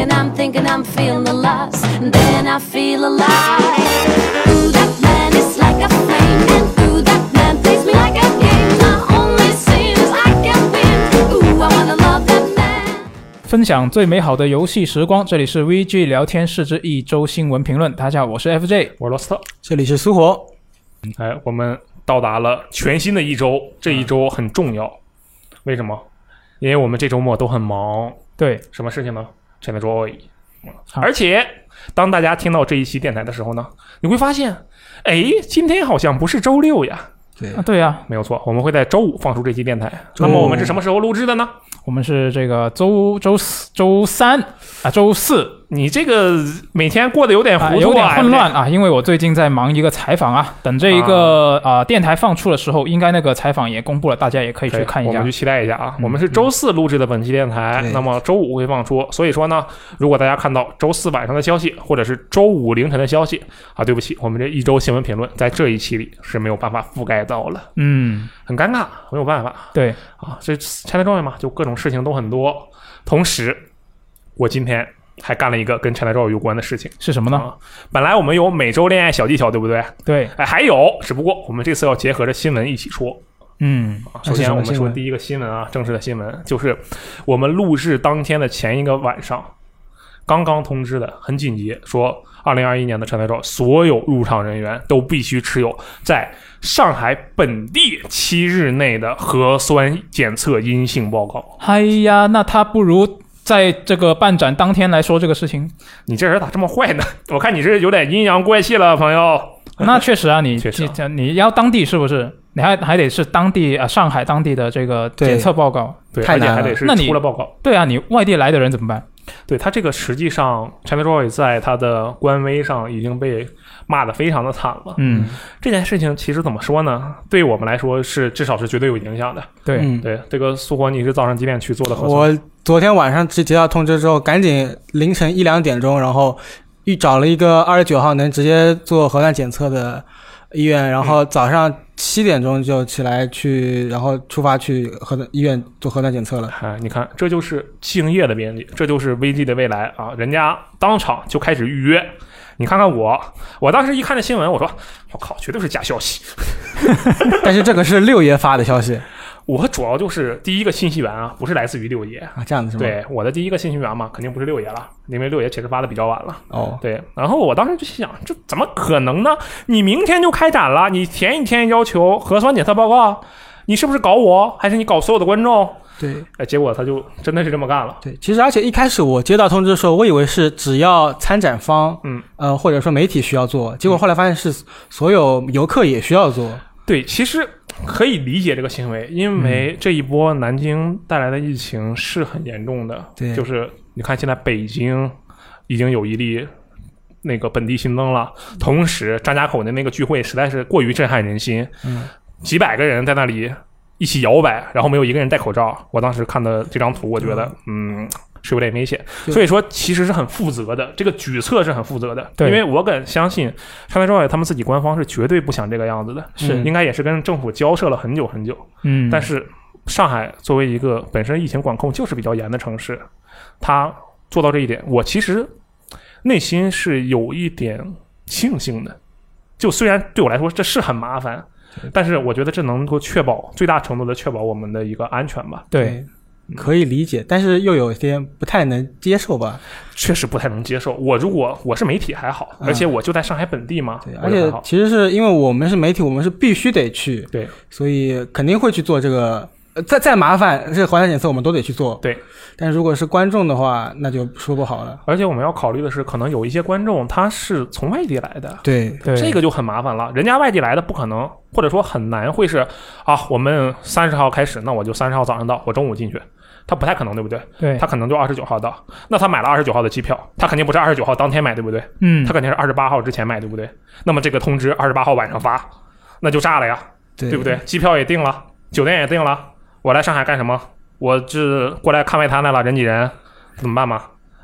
thinking, I'm thinking, I'm feeling the loss. And then I feel alive. Ooh, that man is like a flame. And ooh, that man plays me like a game. My only sin is I can win. Ooh, I wanna love that man. 分享最美好的游戏时光，这里是 VG 聊天室之一周新闻评论。大家好，我是 FJ。我是罗斯特。这里是苏活，哎，我们到达了全新的一周，这一周很重要。为什么？因为我们这周末都很忙。对，什么事情呢？全在周而已。而且，当大家听到这一期电台的时候呢，你会发现，哎，今天好像不是周六呀。对啊，对呀、没有错，我们会在周五放出这期电台。那么我们是什么时候录制的呢？我们是这个周周四、周三啊，周四你这个每天过得有点啊，糊涂、有点混乱啊，因为我最近在忙一个采访啊。等这一个啊、电台放出的时候，应该那个采访也公布了，大家也可以去看一下我们去。期待一下啊！嗯我们是周四录制的本期电台，对那么周五会放出。所以说呢，如果大家看到周四晚上的消息，或者是周五凌晨的消息啊，对不起，我们这一周新闻评论在这一期里是没有办法覆盖到了，嗯，很尴尬，没有办法对，啊。这拆台状元嘛，就各种事情都很多。同时，我今天还干了一个跟拆台状元有关的事情是什么呢？啊。本来我们有每周恋爱小技巧，对不对？对，哎，还有，只不过我们这次要结合着新闻一起说。嗯，啊首先，我们说第一个新闻啊，正式的新闻就是我们录制当天的前一个晚上，刚刚通知的，很紧急，说二零二一年的陈台照所有入场人员都必须持有在上海本地七日内的核酸检测阴性报告。哎呀，那他不如在这个办展当天来说这个事情。你这人咋这么坏呢？我看你是有点阴阳怪气了，朋友。那确实啊，你确实啊你你要当地是不是？你还还得是当地啊，上海当地的这个检测报告。对，太难了而且还得是那你出了报告。对啊，你外地来的人怎么办？对他这个实际上，ChinaJoy 在他的官微上已经被骂的非常的惨了。嗯，这件事情其实怎么说呢？对我们来说是至少是绝对有影响的。对，嗯，对，这个苏活，你是早上几点去做的核酸？我昨天晚上接接到通知之后，赶紧凌晨一两点钟，然后预找了一个二十九号能直接做核酸检测的医院，然后早上七点钟就起来去，然后出发去核酸医院做核酸检测了。哎，你看，这就是敬业的编辑，这就是 VG 的未来啊！人家当场就开始预约。你看看我，我当时一看这新闻，我说：“我靠，绝对是假消息。但是这个是六爷发的消息”我主要就是第一个信息源啊，不是来自于六爷。啊，这样子是吗？，对，我的第一个信息源嘛，肯定不是六爷了，因为六爷其实发的比较晚了。哦，对，然后我当时就心想，这怎么可能呢？你明天就开展了，你前一天要求核酸检测报告，你是不是搞我，还是你搞所有的观众？对哎，结果他就真的是这么干了。对，其实而且一开始我接到通知的时候，我以为是只要参展方，嗯，呃，或者说媒体需要做，结果后来发现是所有游客也需要做。对，其实可以理解这个行为，因为这一波南京带来的疫情是很严重的。对就是你看现在北京已经有一例那个本地新增了，同时张家口的那个聚会实在是过于震撼人心，嗯，几百个人在那里一起摇摆，然后没有一个人戴口罩。我当时看的这张图，我觉得嗯。是有点危险，就所以说其实是很负责的，这个举措是很负责的，对因为我敢相信，川台照他们自己官方是绝对不想这个样子的，是应该也是跟政府交涉了很久很久。嗯，但是上海作为一个本身疫情管控就是比较严的城市，他做到这一点，我其实内心是有一点庆幸的。就虽然对我来说这是很麻烦，但是我觉得这能够确保最大程度的确保我们的一个安全吧。对，可以理解，但是又有些不太能接受吧？确实不太能接受。我如果我是媒体还好，嗯而且我就在上海本地嘛，对，而且。其实是因为我们是媒体，我们是必须得去，对，所以肯定会去做这个。呃再再麻烦，这个核酸检测我们都得去做。对，但如果是观众的话，那就说不好了。而且我们要考虑的是，可能有一些观众他是从外地来的，对，对这个就很麻烦了。人家外地来的不可能，或者说很难会是啊，我们三十号开始，那我就三十号早上到，我中午进去。他不太可能，对不对？对他，可能就二十九号到。那他买了二十九号的机票，他肯定不是二十九号当天买，对不对？嗯他，肯定是二十八号之前买，对不对？那么这个通知二十八号晚上发，那就炸了呀，对对不对？？机票也订了，酒店也订了，我来上海干什么？我是过来看外滩来了，人挤人，怎么办嘛？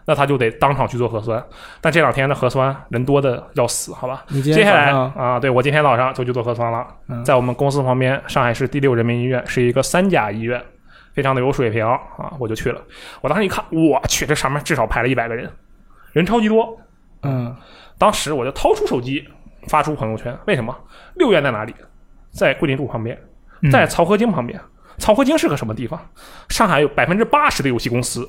那他就得当场去做核酸。但这两天的核酸人多的要死，好吧？你接下来啊，对我今天早上就去做核酸了，嗯在我们公司旁边，上海市第六人民医院是一个三甲医院，非常的有水平啊，我就去了。我当时一看，我去，这上面至少排了一百个人，人超级多。嗯，当时我就掏出手机发出朋友圈，为什么？六院在哪里？在桂林路旁边，嗯在漕河泾旁边。漕河泾是个什么地方？上海有百分之八十的游戏公司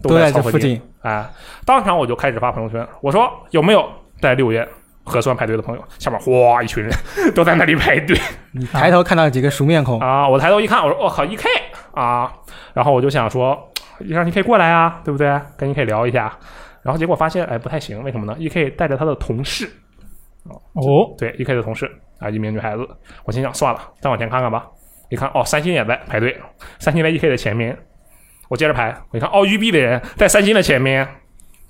都在在漕河泾。这附近。哎，当场我就开始发朋友圈，我说有没有在六院核酸排队的朋友？下面哗一群人 都在那里排队你抬头看到几个熟面孔，啊！我抬头一看，我说我靠，E K 啊！然后我就想说，让 E K 过来啊，对不对？跟 E K 聊一下。然后结果发现，哎，不太行，为什么呢？E K 带着他的同事，哦，对，E K 的同事啊，一名女孩子。我心想，算了，再往前看看吧。一看，哦，三星也在排队，三星在 E K 的前面。我接着排，我一看，哦，育碧的人在三星的前面。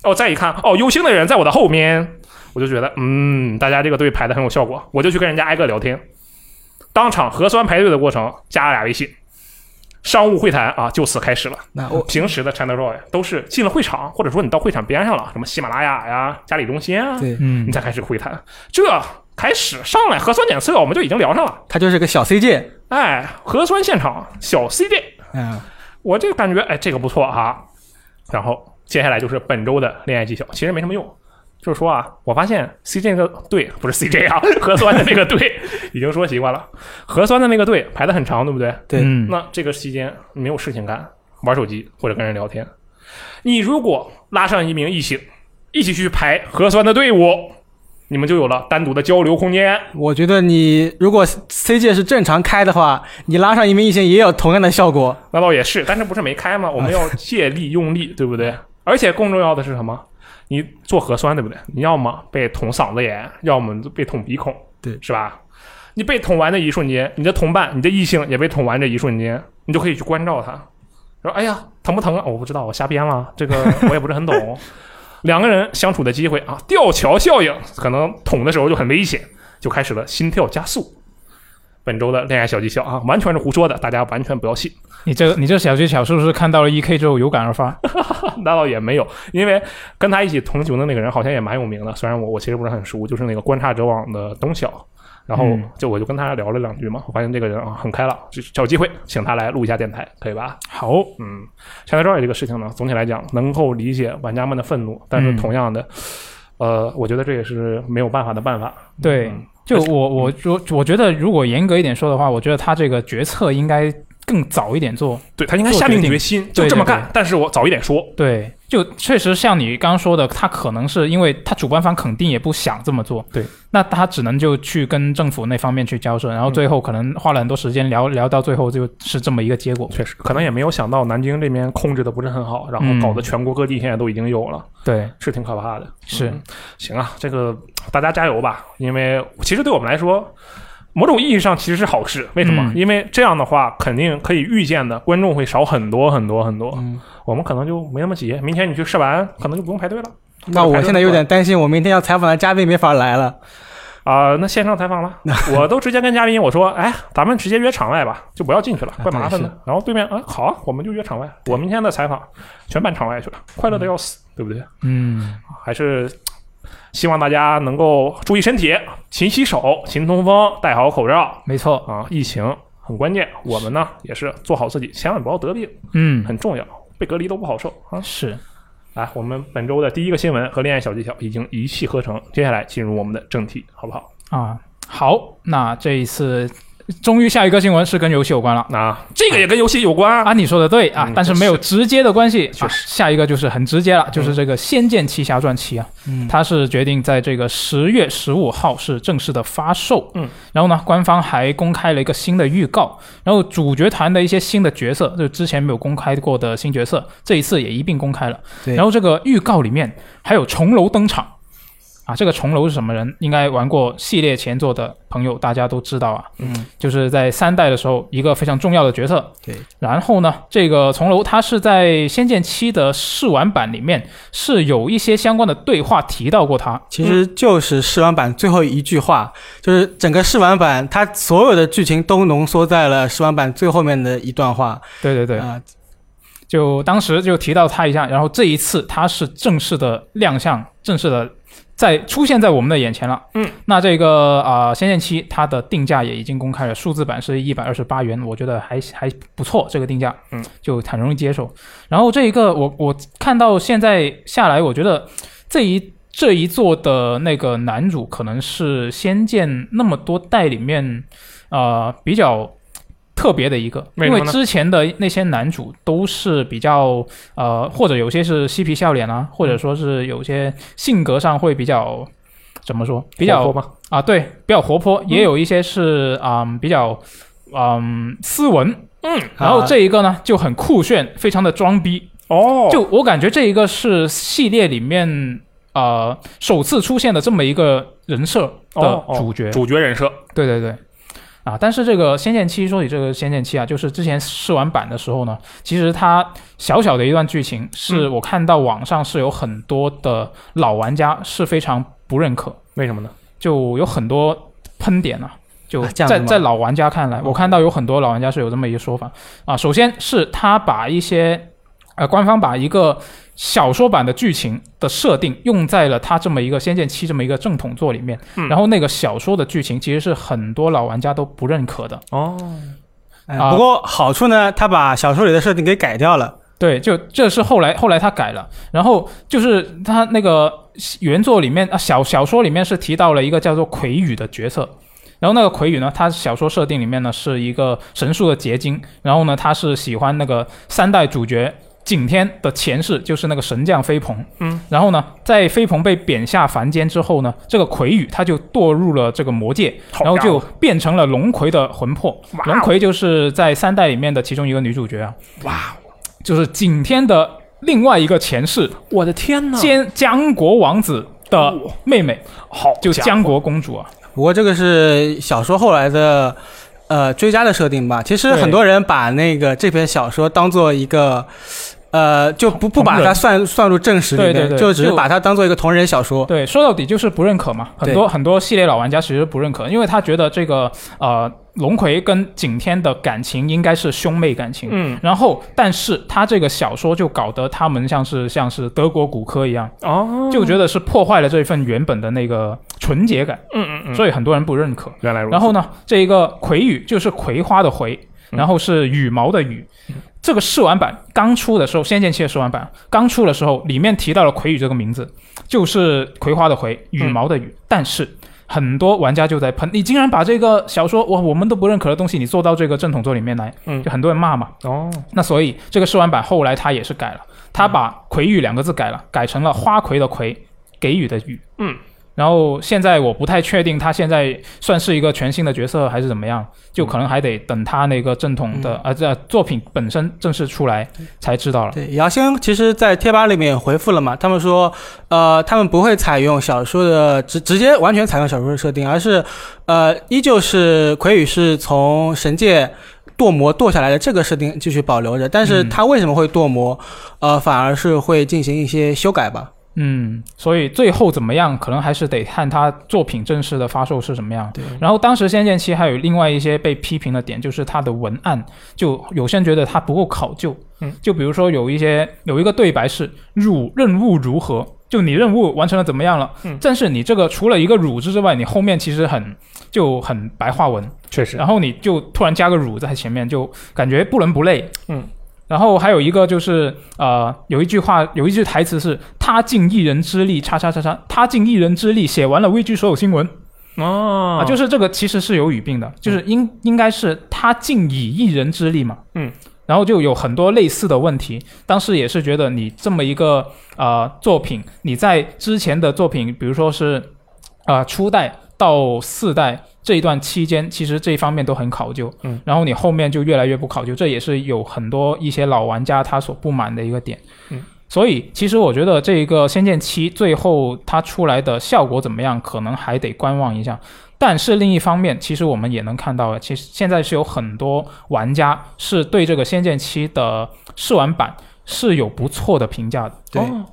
哦，再一看，哦，优星的人在我的后面。我就觉得，嗯，大家这个队排的很有效果，我就去跟人家挨个聊天。当场核酸排队的过程，加了俩微信，商务会谈啊，就此开始了。那我平时的 ChinaJoy 都是进了会场，或者说你到会场边上了，什么喜马拉雅呀、嘉里中心啊，对嗯你，才开始会谈。这开始上来核酸检测，我们就已经聊上了。他就是个小 CJ，哎，核酸现场小 CJ，嗯，我这个感觉，哎，这个不错哈。然后接下来就是本周的恋爱技巧，其实没什么用。就是说啊，我发现 CJ 那个队不是 CJ 啊，核酸的那个队已经说习惯了，核酸的那个队排的很长，对不对？对，嗯，那这个期间没有事情干，玩手机或者跟人聊天。你如果拉上一名异性，一起去排核酸的队伍，你们就有了单独的交流空间。我觉得你如果 CJ 是正常开的话，你拉上一名异性也有同样的效果。那倒也是，但是不是没开吗？我们要借力用力，对不对？而且更重要的是什么？你做核酸，对不对？你要么被捅嗓子眼，要么被捅鼻孔，对是吧？你被捅完的一瞬间，你的同伴、你的异性也被捅完这一瞬间，你就可以去关照他，说：“哎呀，疼不疼啊？我不知道，我瞎编了，这个 我也不是很懂。”两个人相处的机会啊，吊桥效应，可能捅的时候就很危险，就开始了心跳加速。本周的恋爱小技巧啊，完全是胡说的，大家完全不要信。你这个 你这小技巧是不是看到了 E K 之后有感而发？那倒也没有，因为跟他一起同行的那个人好像也蛮有名的，虽然我我其实不是很熟，就是那个观察者网的东晓。然后嗯就我就跟他聊了两句嘛，我发现这个人啊很开朗，就找机会请他来录一下电台，可以吧？好，嗯，现在 Joy 这个事情呢，总体来讲能够理解玩家们的愤怒，但是嗯同样的，呃，我觉得这也是没有办法的办法。对嗯，就我我我我觉得，如果严格一点说的话，我觉得他这个决策应该更早一点做。对他应该下定决心就这么干对，但是我早一点说，对，就确实像你刚刚说的，他可能是因为他主办方肯定也不想这么做，对，那他只能就去跟政府那方面去交涉，然后最后可能花了很多时间聊聊到最后就是这么一个结果。确实可能也没有想到南京这边控制的不是很好，然后嗯搞得全国各地现在都已经有了。对，是挺可怕的。是嗯行啊，这个大家加油吧，因为其实对我们来说，某种意义上其实是好事。为什么？嗯因为这样的话，肯定可以预见的观众会少很多很多很多，嗯，我们可能就没那么急。明天你去试完，可能就不用排队了。那我现在有点担心，我明天要采访的嘉宾没法来了。啊、那线上采访了，我都直接跟嘉宾我说，哎，咱们直接约场外吧，就不要进去了，啊怪麻烦的对。然后对面，啊，好啊，我们就约场外。我明天的采访全办场外去了，快乐的要死，对不对？嗯，还是希望大家能够注意身体，勤洗手、勤通风，戴好口罩没错，啊！疫情很关键，我们呢也是做好自己，千万不要得病，嗯，很重要。被隔离都不好受啊！是，来，我们本周的第一个新闻和恋爱小技巧已经一气呵成，接下来进入我们的正题，好不好？啊，好，那这一次终于下一个新闻是跟游戏有关了。啊这个也跟游戏有关啊，你说的对啊，嗯但是没有直接的关系。啊确实下一个就是很直接了，就是这个《仙剑奇侠传七》啊，嗯，它是决定在这个十月十五号是正式的发售。嗯，然后呢，官方还公开了一个新的预告，然后主角团的一些新的角色，就之前没有公开过的新角色，这一次也一并公开了。对然后这个预告里面还有重楼登场。啊，这个重楼是什么人？应该玩过系列前作的朋友，大家都知道啊。嗯，就是在三代的时候，一个非常重要的角色。对。然后呢，这个重楼它是在《仙剑七》的试玩版里面是有一些相关的对话提到过他。其实就是试玩版最后一句话，就是整个试玩版它所有的剧情都浓缩在了试玩版最后面的一段话对对对，啊、就当时就提到他一下，然后这一次他是正式的亮相，正式的在出现在我们的眼前了。嗯，那这个啊、呃仙剑七》它的定价也已经公开了，数字版是一百二十八元，我觉得还还不错，这个定价，嗯，就很容易接受。然后这一个我我看到现在下来，我觉得这一这一座的那个男主可能是《仙剑》那么多代里面，呃，比较特别的一个，因为之前的那些男主都是比较呃，或者有些是嬉皮笑脸啊，或者说是有些性格上会比较怎么说，比较活泼？啊，对，比较活泼，也有一些是啊、嗯比较嗯斯文，嗯，然后这一个呢就很酷炫，非常的装逼，哦，就我感觉这一个是系列里面呃首次出现的这么一个人设的哦哦。主角，主角人设，对对对。啊，但是这个《仙剑七》说起这个《仙剑七》啊，就是之前试玩版的时候呢，其实它小小的一段剧情，是嗯我看到网上是有很多的老玩家是非常不认可，为什么呢？就有很多喷点啊。就在在老玩家看来，我看到有很多老玩家是有这么一个说法啊。首先是他把一些呃官方把一个小说版的剧情的设定用在了他这么一个《仙剑七》这么一个正统作里面，嗯。然后那个小说的剧情其实是很多老玩家都不认可的。哦，不过好处呢，他把小说里的设定给改掉了。对，就这是后来后来他改了，然后就是他那个原作里面啊小小说里面是提到了一个叫做魁羽的角色，然后那个魁羽呢，他小说设定里面呢是一个神术的结晶，然后呢他是喜欢那个三代主角景天的前世，就是那个神将飞鹏，嗯，然后呢在飞鹏被贬下凡间之后呢，这个魁羽他就堕入了这个魔界，然后就变成了龙葵的魂魄，哦龙葵就是在三代里面的其中一个女主角啊。哇，就是景天的另外一个前世，我的天呐，江江国王子的妹妹，好就江国公主啊。不过这个是小说后来的呃追加的设定吧。其实很多人把那个这篇小说当做一个。呃，就不不把它算算入正史里面，对对对就只是把它当做一个同人小说。对，说到底就是不认可嘛。很多很多系列老玩家其实不认可，因为他觉得这个呃龙葵跟景天的感情应该是兄妹感情。嗯，然后，但是他这个小说就搞得他们像是像是德国骨科一样，哦，就觉得是破坏了这份原本的那个纯洁感，嗯嗯嗯，所以很多人不认可。原来如此，然后呢，这一个葵羽就是葵花的葵，嗯然后是羽毛的羽。这个试玩版刚出的时候，《仙剑七》的试玩版刚出的时候，里面提到了葵羽这个名字，就是葵花的葵，羽毛的羽。但是很多玩家就在喷，你竟然把这个小说我我们都不认可的东西，你做到这个正统作里面来，嗯就很多人骂嘛。哦，那所以这个试玩版后来他也是改了，他把“葵羽”两个字改了，改成了花魁的魁，给予的予。嗯。然后现在我不太确定他现在算是一个全新的角色还是怎么样，就可能还得等他那个正统的、呃这作品本身正式出来才知道了。对，姚先其实，在贴吧里面回复了嘛，他们说，呃，他们不会采用小说的直直接完全采用小说的设定，而是，呃，依旧是魁羽是从神界堕魔堕下来的这个设定继续保留着，但是嗯他为什么会堕魔，呃，反而是会进行一些修改吧。嗯，所以最后怎么样，可能还是得看他作品正式的发售是什么样。对，然后当时《仙剑七》还有另外一些被批评的点，就是它的文案，就有些人觉得它不够考究。嗯，就比如说有一些有一个对白是“汝任务如何”，就你任务完成了怎么样了？嗯但是你这个除了一个“汝”字之外，你后面其实很就很白话文，确实，然后你就突然加个“汝”在前面，就感觉不伦不类。嗯。然后还有一个就是，呃，有一句话，有一句台词是“他尽一人之力，叉叉叉叉，他尽一人之力写完了微剧所有新闻”，哦。啊，就是这个其实是有语病的，就是应应该是他尽以一人之力嘛，嗯，然后就有很多类似的问题。当时也是觉得你这么一个呃作品，你在之前的作品，比如说是呃初代到四代这一段期间，其实这一方面都很考究，嗯，然后你后面就越来越不考究，这也是有很多一些老玩家他所不满的一个点，嗯。所以，其实我觉得这一个《仙剑七》最后它出来的效果怎么样，可能还得观望一下。但是另一方面，其实我们也能看到，其实现在是有很多玩家是对这个《仙剑七》的试玩版是有不错的评价的。对哦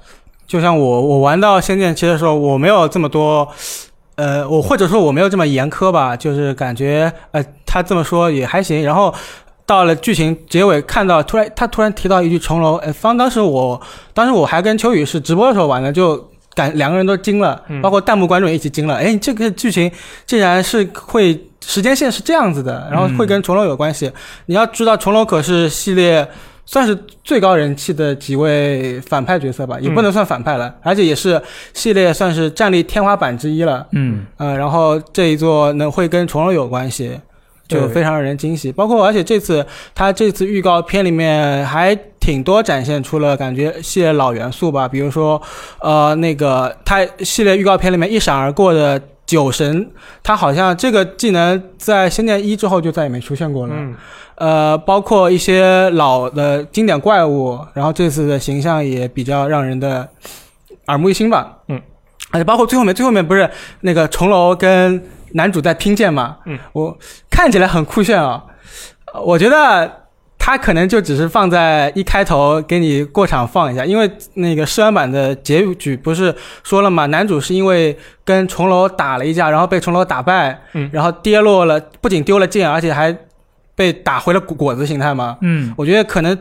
就像我我玩到《仙剑七》的时候，我没有这么多，呃，我或者说我没有这么严苛吧，就是感觉呃他这么说也还行。然后到了剧情结尾，看到突然他突然提到一句重楼，呃，方当时我当时我还跟秋雨是直播的时候玩的，就感两个人都惊了，嗯包括弹幕观众也一起惊了，哎，这个剧情竟然是会时间线是这样子的，然后会跟重楼有关系。你要知道，重楼可是系列算是最高人气的几位反派角色吧，也不能算反派了，而且也是系列算是战力天花板之一了。嗯，呃，然后这一座能会跟重楼有关系，就非常让人惊喜。包括而且这次他这次预告片里面还挺多展现出了感觉系列老元素吧，比如说呃那个他系列预告片里面一闪而过的。酒神，他好像这个技能在《仙剑一》之后就再也没出现过了。嗯，呃，包括一些老的经典怪物，然后这次的形象也比较让人的耳目一新吧。嗯，而且包括最后面，最后面不是那个重楼跟男主在拼剑嘛？嗯，我看起来很酷炫啊、呃我觉得他可能就只是放在一开头给你过场放一下，因为那个试玩版的结局不是说了嘛，男主是因为跟重楼打了一架，然后被重楼打败，嗯然后跌落了，不仅丢了剑，而且还被打回了果果子形态嘛。嗯，我觉得可能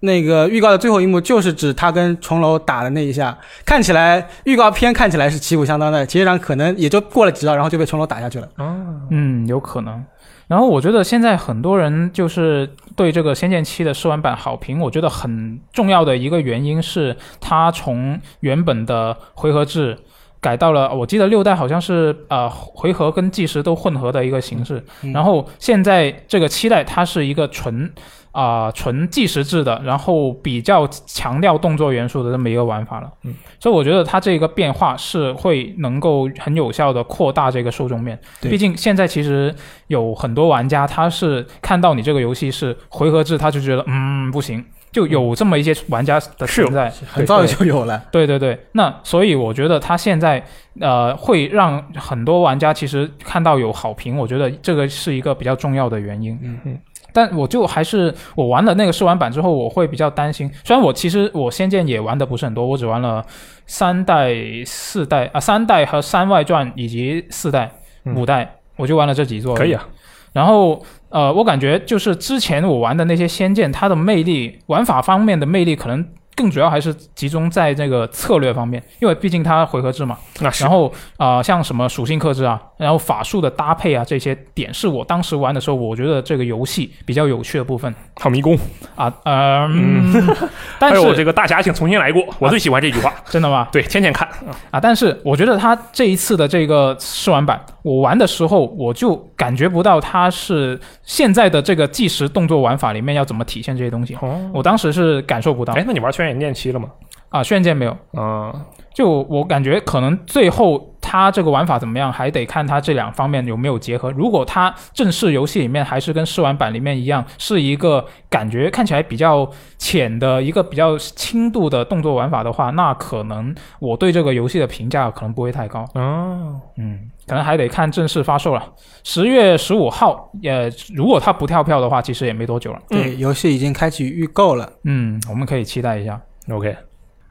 那个预告的最后一幕就是指他跟重楼打的那一下，看起来预告片看起来是旗鼓相当的，其实上可能也就过了几招，然后就被重楼打下去了。哦，嗯，有可能。然后我觉得现在很多人就是对这个《仙剑七》的试玩版好评，我觉得很重要的一个原因是它从原本的回合制改到了，我记得六代好像是呃回合跟计时都混合的一个形式。嗯然后现在这个七代它是一个纯啊、纯计时制的，然后比较强调动作元素的这么一个玩法了。嗯，所以我觉得它这个变化是会能够很有效的扩大这个受众面。对毕竟现在其实有很多玩家他是看到你这个游戏是回合制，他就觉得嗯不行，就有这么一些玩家的存在。很早就有了。对对对，那所以我觉得他现在呃会让很多玩家其实看到有好评，我觉得这个是一个比较重要的原因。嗯嗯。但我就还是我玩了那个试玩版之后，我会比较担心。虽然我其实我仙剑也玩的不是很多，我只玩了三代、四代啊，三代和三外传以及四代、嗯五代，我就玩了这几座。可以。啊，然后呃，我感觉就是之前我玩的那些仙剑，它的魅力玩法方面的魅力可能。更主要还是集中在这个策略方面，因为毕竟它回合制嘛。那是然后啊、呃像什么属性克制啊，然后法术的搭配啊，这些点是我当时玩的时候，我觉得这个游戏比较有趣的部分好迷宫，啊。呃嗯，但还有是这个大侠，请重新来过，我最喜欢这句话。真的吗？对，天天看，啊，但是我觉得他这一次的这个试玩版，我玩的时候我就感觉不到他是现在的这个计时动作玩法里面要怎么体现这些东西。哦，我当时是感受不到哎，那你玩《轩辕剑七》了嘛？啊，轩辕剑没有，嗯，就我感觉可能最后它这个玩法怎么样，还得看它这两方面有没有结合。如果它正式游戏里面还是跟试玩版里面一样，是一个感觉看起来比较浅的一个比较轻度的动作玩法的话，那可能我对这个游戏的评价可能不会太高。哦，嗯，可能还得看正式发售了。十月十五号，呃，如果它不跳票的话，其实也没多久了。对，游戏已经开启预购了。嗯，我们可以期待一下。OK，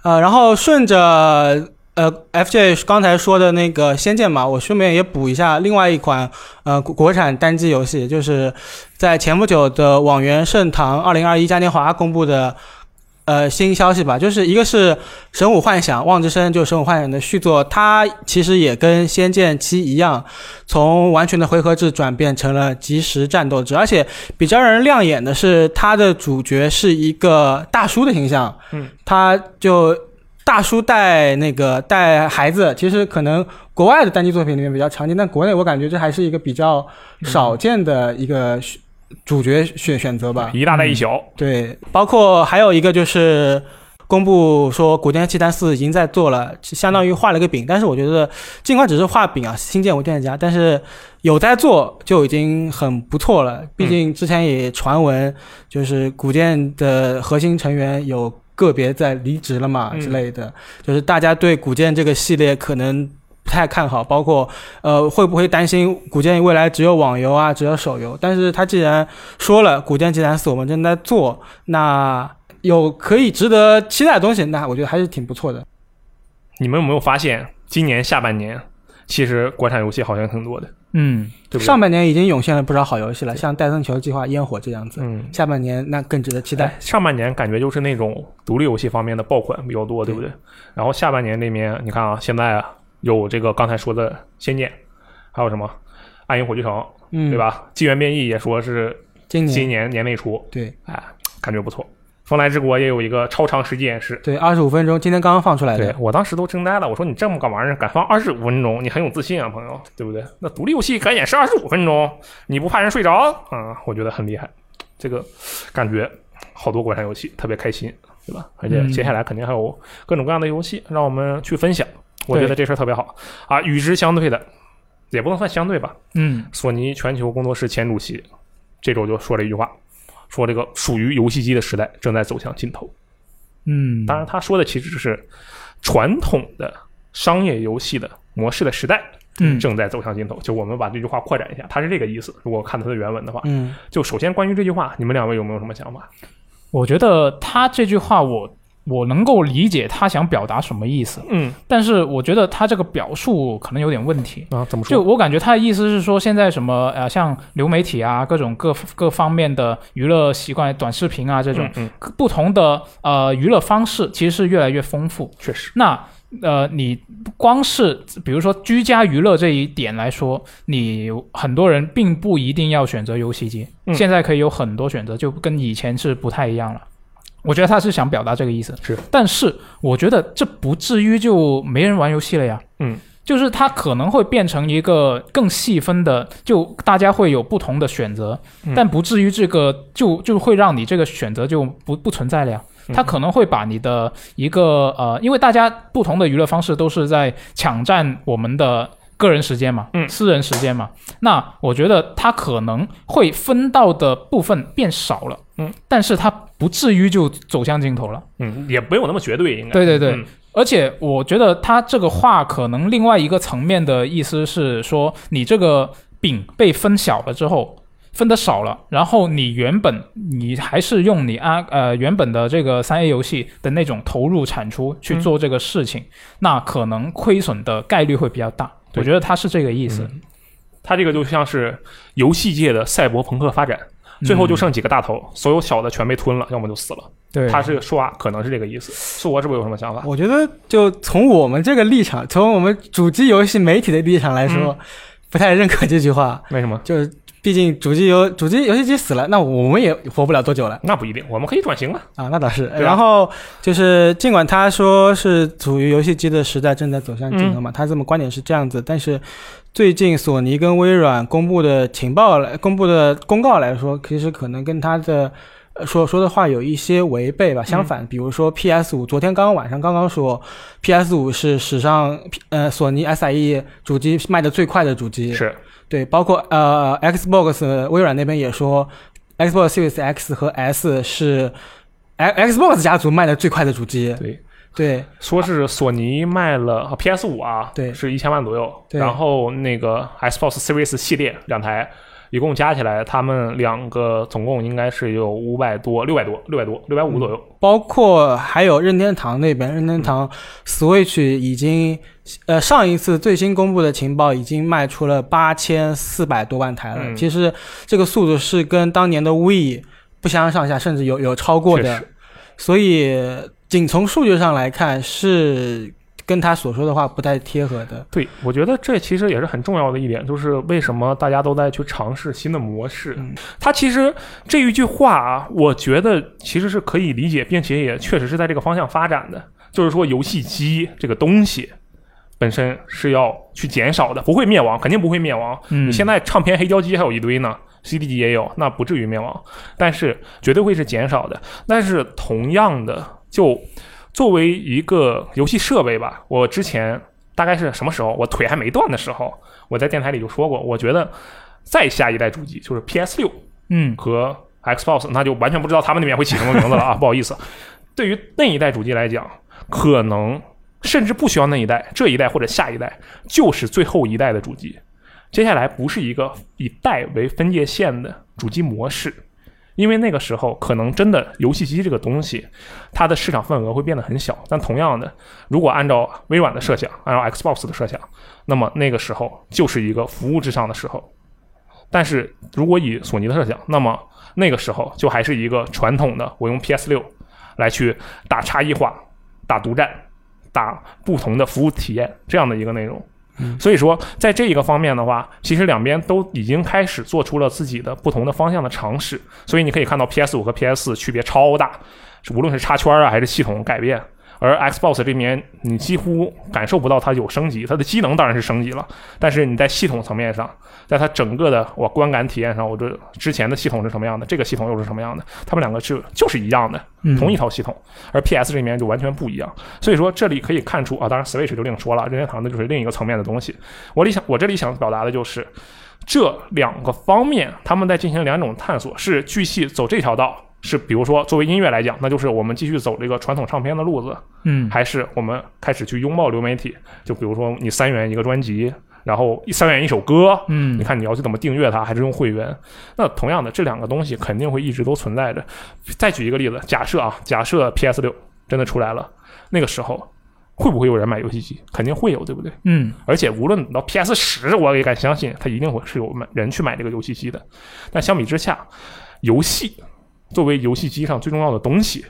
呃，然后顺着呃 FJ 刚才说的那个《仙剑》嘛，我顺便也补一下另外一款呃国产单机游戏，就是在前不久的网元盛唐二零二一嘉年华公布的。呃，新消息吧，就是一个是《神武幻想》，望之声就是《神武幻想》的续作，它其实也跟《仙剑七》一样，从完全的回合制转变成了即时战斗制，而且比较让人亮眼的是，它的主角是一个大叔的形象，嗯，他就大叔带那个带孩子，其实可能国外的单机作品里面比较常见，但国内我感觉这还是一个比较少见的一个选主角选选择吧。一大带一小，对，包括还有一个就是公布说《古剑奇谭四》已经在做了，相当于画了个饼。但是我觉得，尽管只是画饼啊，新建无店家，但是有在做就已经很不错了。毕竟之前也传闻，就是古剑的核心成员有个别在离职了嘛嗯之类的，就是大家对古剑这个系列可能。不太看好，包括呃会不会担心古剑未来只有网游啊，只有手游？但是他既然说了《古剑奇谭四》我们正在做，那有可以值得期待的东西，那我觉得还是挺不错的。你们有没有发现，今年下半年其实国产游戏好像挺多的，嗯，对对？上半年已经涌现了不少好游戏了，像戴森球计划、烟火这样子。嗯，下半年那更值得期待。哎上半年感觉就是那种独立游戏方面的爆款比较多，对不对？然后下半年那边，你看啊，现在啊有这个刚才说的《仙剑》，还有什么《暗影火炬城》，嗯，对？吧？纪元变异也说是今年今年年内出，对哎，感觉不错。风来之国也有一个超长实际演示，对，二十五分钟，今天刚刚放出来的。对我当时都惊呆了，我说你这么个玩意儿敢放二十五分钟，你很有自信啊，朋友，对不对？那独立游戏敢演示二十五分钟，你不怕人睡着啊？我觉得很厉害，这个感觉好多国产游戏特别开心，对吧？而且嗯接下来肯定还有各种各样的游戏让我们去分享，我觉得这事儿特别好啊。与之相对的，也不能算相对吧，嗯索尼全球工作室前主席这周就说了一句话，说这个属于游戏机的时代正在走向尽头。嗯，当然，他说的其实是传统的商业游戏的模式的时代嗯正在走向尽头。就我们把这句话扩展一下，他是这个意思。如果看它的原文的话，嗯，就首先关于这句话，你们两位有没有什么想法？我觉得他这句话我我能够理解他想表达什么意思，嗯但是我觉得他这个表述可能有点问题。啊，怎么说就？我感觉他的意思是说，现在什么呃，像流媒体啊，各种各 各方面的娱乐习惯、短视频啊这种嗯，不同的呃娱乐方式，其实是越来越丰富。确实，那呃，你光是比如说居家娱乐这一点来说，你很多人并不一定要选择游戏机，嗯现在可以有很多选择，就跟以前是不太一样了。我觉得他是想表达这个意思，是，但是我觉得这不至于就没人玩游戏了呀。嗯，就是它可能会变成一个更细分的，就大家会有不同的选择，嗯但不至于这个就就会让你这个选择就不不存在了呀。嗯它可能会把你的一个呃，因为大家不同的娱乐方式都是在抢占我们的个人时间嘛，嗯私人时间嘛。那我觉得他可能会分到的部分变少了，嗯，但是他不至于就走向尽头了。嗯，也没有那么绝对，应该。对对对，嗯而且我觉得他这个话可能另外一个层面的意思是说，你这个饼被分小了之后，分的少了，然后你原本你还是用你啊呃原本的这个三 A 游戏的那种投入产出去做这个事情，那可能亏损的概率会比较大。对我觉得他是这个意思。嗯它这个就像是游戏界的赛博朋克发展，最后就剩几个大头，所有小的全被吞了，要么就死了。对，他是说啊可能是这个意思。是我是不是有什么想法？我觉得就从我们这个立场，从我们主机游戏媒体的立场来说，不太认可这句话。为什么？就是毕竟主机游主机游戏机死了，那我们也活不了多久了那不一定，我们可以转型了。啊，那倒是。啊然后就是尽管他说是处于游戏机的时代正在走向尽头嘛，他这么观点是这样子，但是最近索尼跟微软公布的情报来公布的公告来说，其实可能跟他的。呃说说的话有一些违背吧，相反，比如说 PS 五，昨天刚刚晚上刚刚说，PS 五是史上呃索尼 SIE 主机卖的最快的主机，是，对，包括呃 Xbox 微软那边也说，Xbox Series X 和 S 是 X Xbox 家族卖的最快的主机。对，对说是索尼卖了 PS 五啊，对是一千万左右，对然后那个 Xbox Series 系列两台。一共加起来，他们两个总共应该是有五百多、六百多、六百多、六百五左右。包括还有任天堂那边，任天堂 Switch 已经呃上一次最新公布的情报已经卖出了八千四百多万台了。嗯其实这个速度是跟当年的 Wii 不相上下，甚至有有超过的。所以仅从数据上来看，是跟他所说的话不太贴合的。对，我觉得这其实也是很重要的一点，就是为什么大家都在去尝试新的模式。嗯它其实这一句话啊，我觉得其实是可以理解，并且也确实是在这个方向发展的。就是说，游戏机这个东西本身是要去减少的，不会灭亡，肯定不会灭亡。嗯，你现在唱片黑胶机还有一堆呢，CD 机也有，那不至于灭亡，但是绝对会是减少的。但是同样的，就作为一个游戏设备吧，我之前大概是什么时候，我腿还没断的时候，我在电台里就说过，我觉得再下一代主机就是 PS 六嗯和 Xbox，那就完全不知道他们那边会起什么名字了啊，不好意思。对于那一代主机来讲，可能甚至不需要那一代，这一代或者下一代就是最后一代的主机。接下来不是一个以代为分界线的主机模式，因为那个时候可能真的游戏机这个东西，它的市场份额会变得很小。但同样的，如果按照微软的设想，按照 Xbox 的设想，那么那个时候就是一个服务至上的时候。但是如果以索尼的设想，那么那个时候就还是一个传统的，我用 PS 六来去打差异化、打独占、打不同的服务体验这样的一个内容。所以说，在这一个方面的话，其实两边都已经开始做出了自己的不同的方向的尝试。所以你可以看到 PS 五和 PS 四区别超大，无论是插圈啊还是系统改变。而 Xbox 这边你几乎感受不到它有升级，它的机能当然是升级了，但是你在系统层面上，在它整个的我观感体验上，我这之前的系统是什么样的，这个系统又是什么样的，它们两个是就是一样的，嗯同一套系统。而 PS 这边就完全不一样，所以说这里可以看出啊，当然 Switch 就另说了，任天堂的就是另一个层面的东西。我理想，我这里想表达的就是这两个方面，他们在进行两种探索，是继续走这条道。是，比如说，作为音乐来讲，那就是我们继续走这个传统唱片的路子，嗯，还是我们开始去拥抱流媒体？就比如说，你三元一个专辑，然后三元一首歌，嗯你看你要去怎么订阅它，还是用会员？那同样的，这两个东西肯定会一直都存在着。再举一个例子，假设啊，假设 PS 六真的出来了，那个时候会不会有人买游戏机？肯定会有，对不对？嗯而且无论到 PS 十，我也敢相信，它一定会是有买人去买这个游戏机的。但相比之下，游戏作为游戏机上最重要的东西，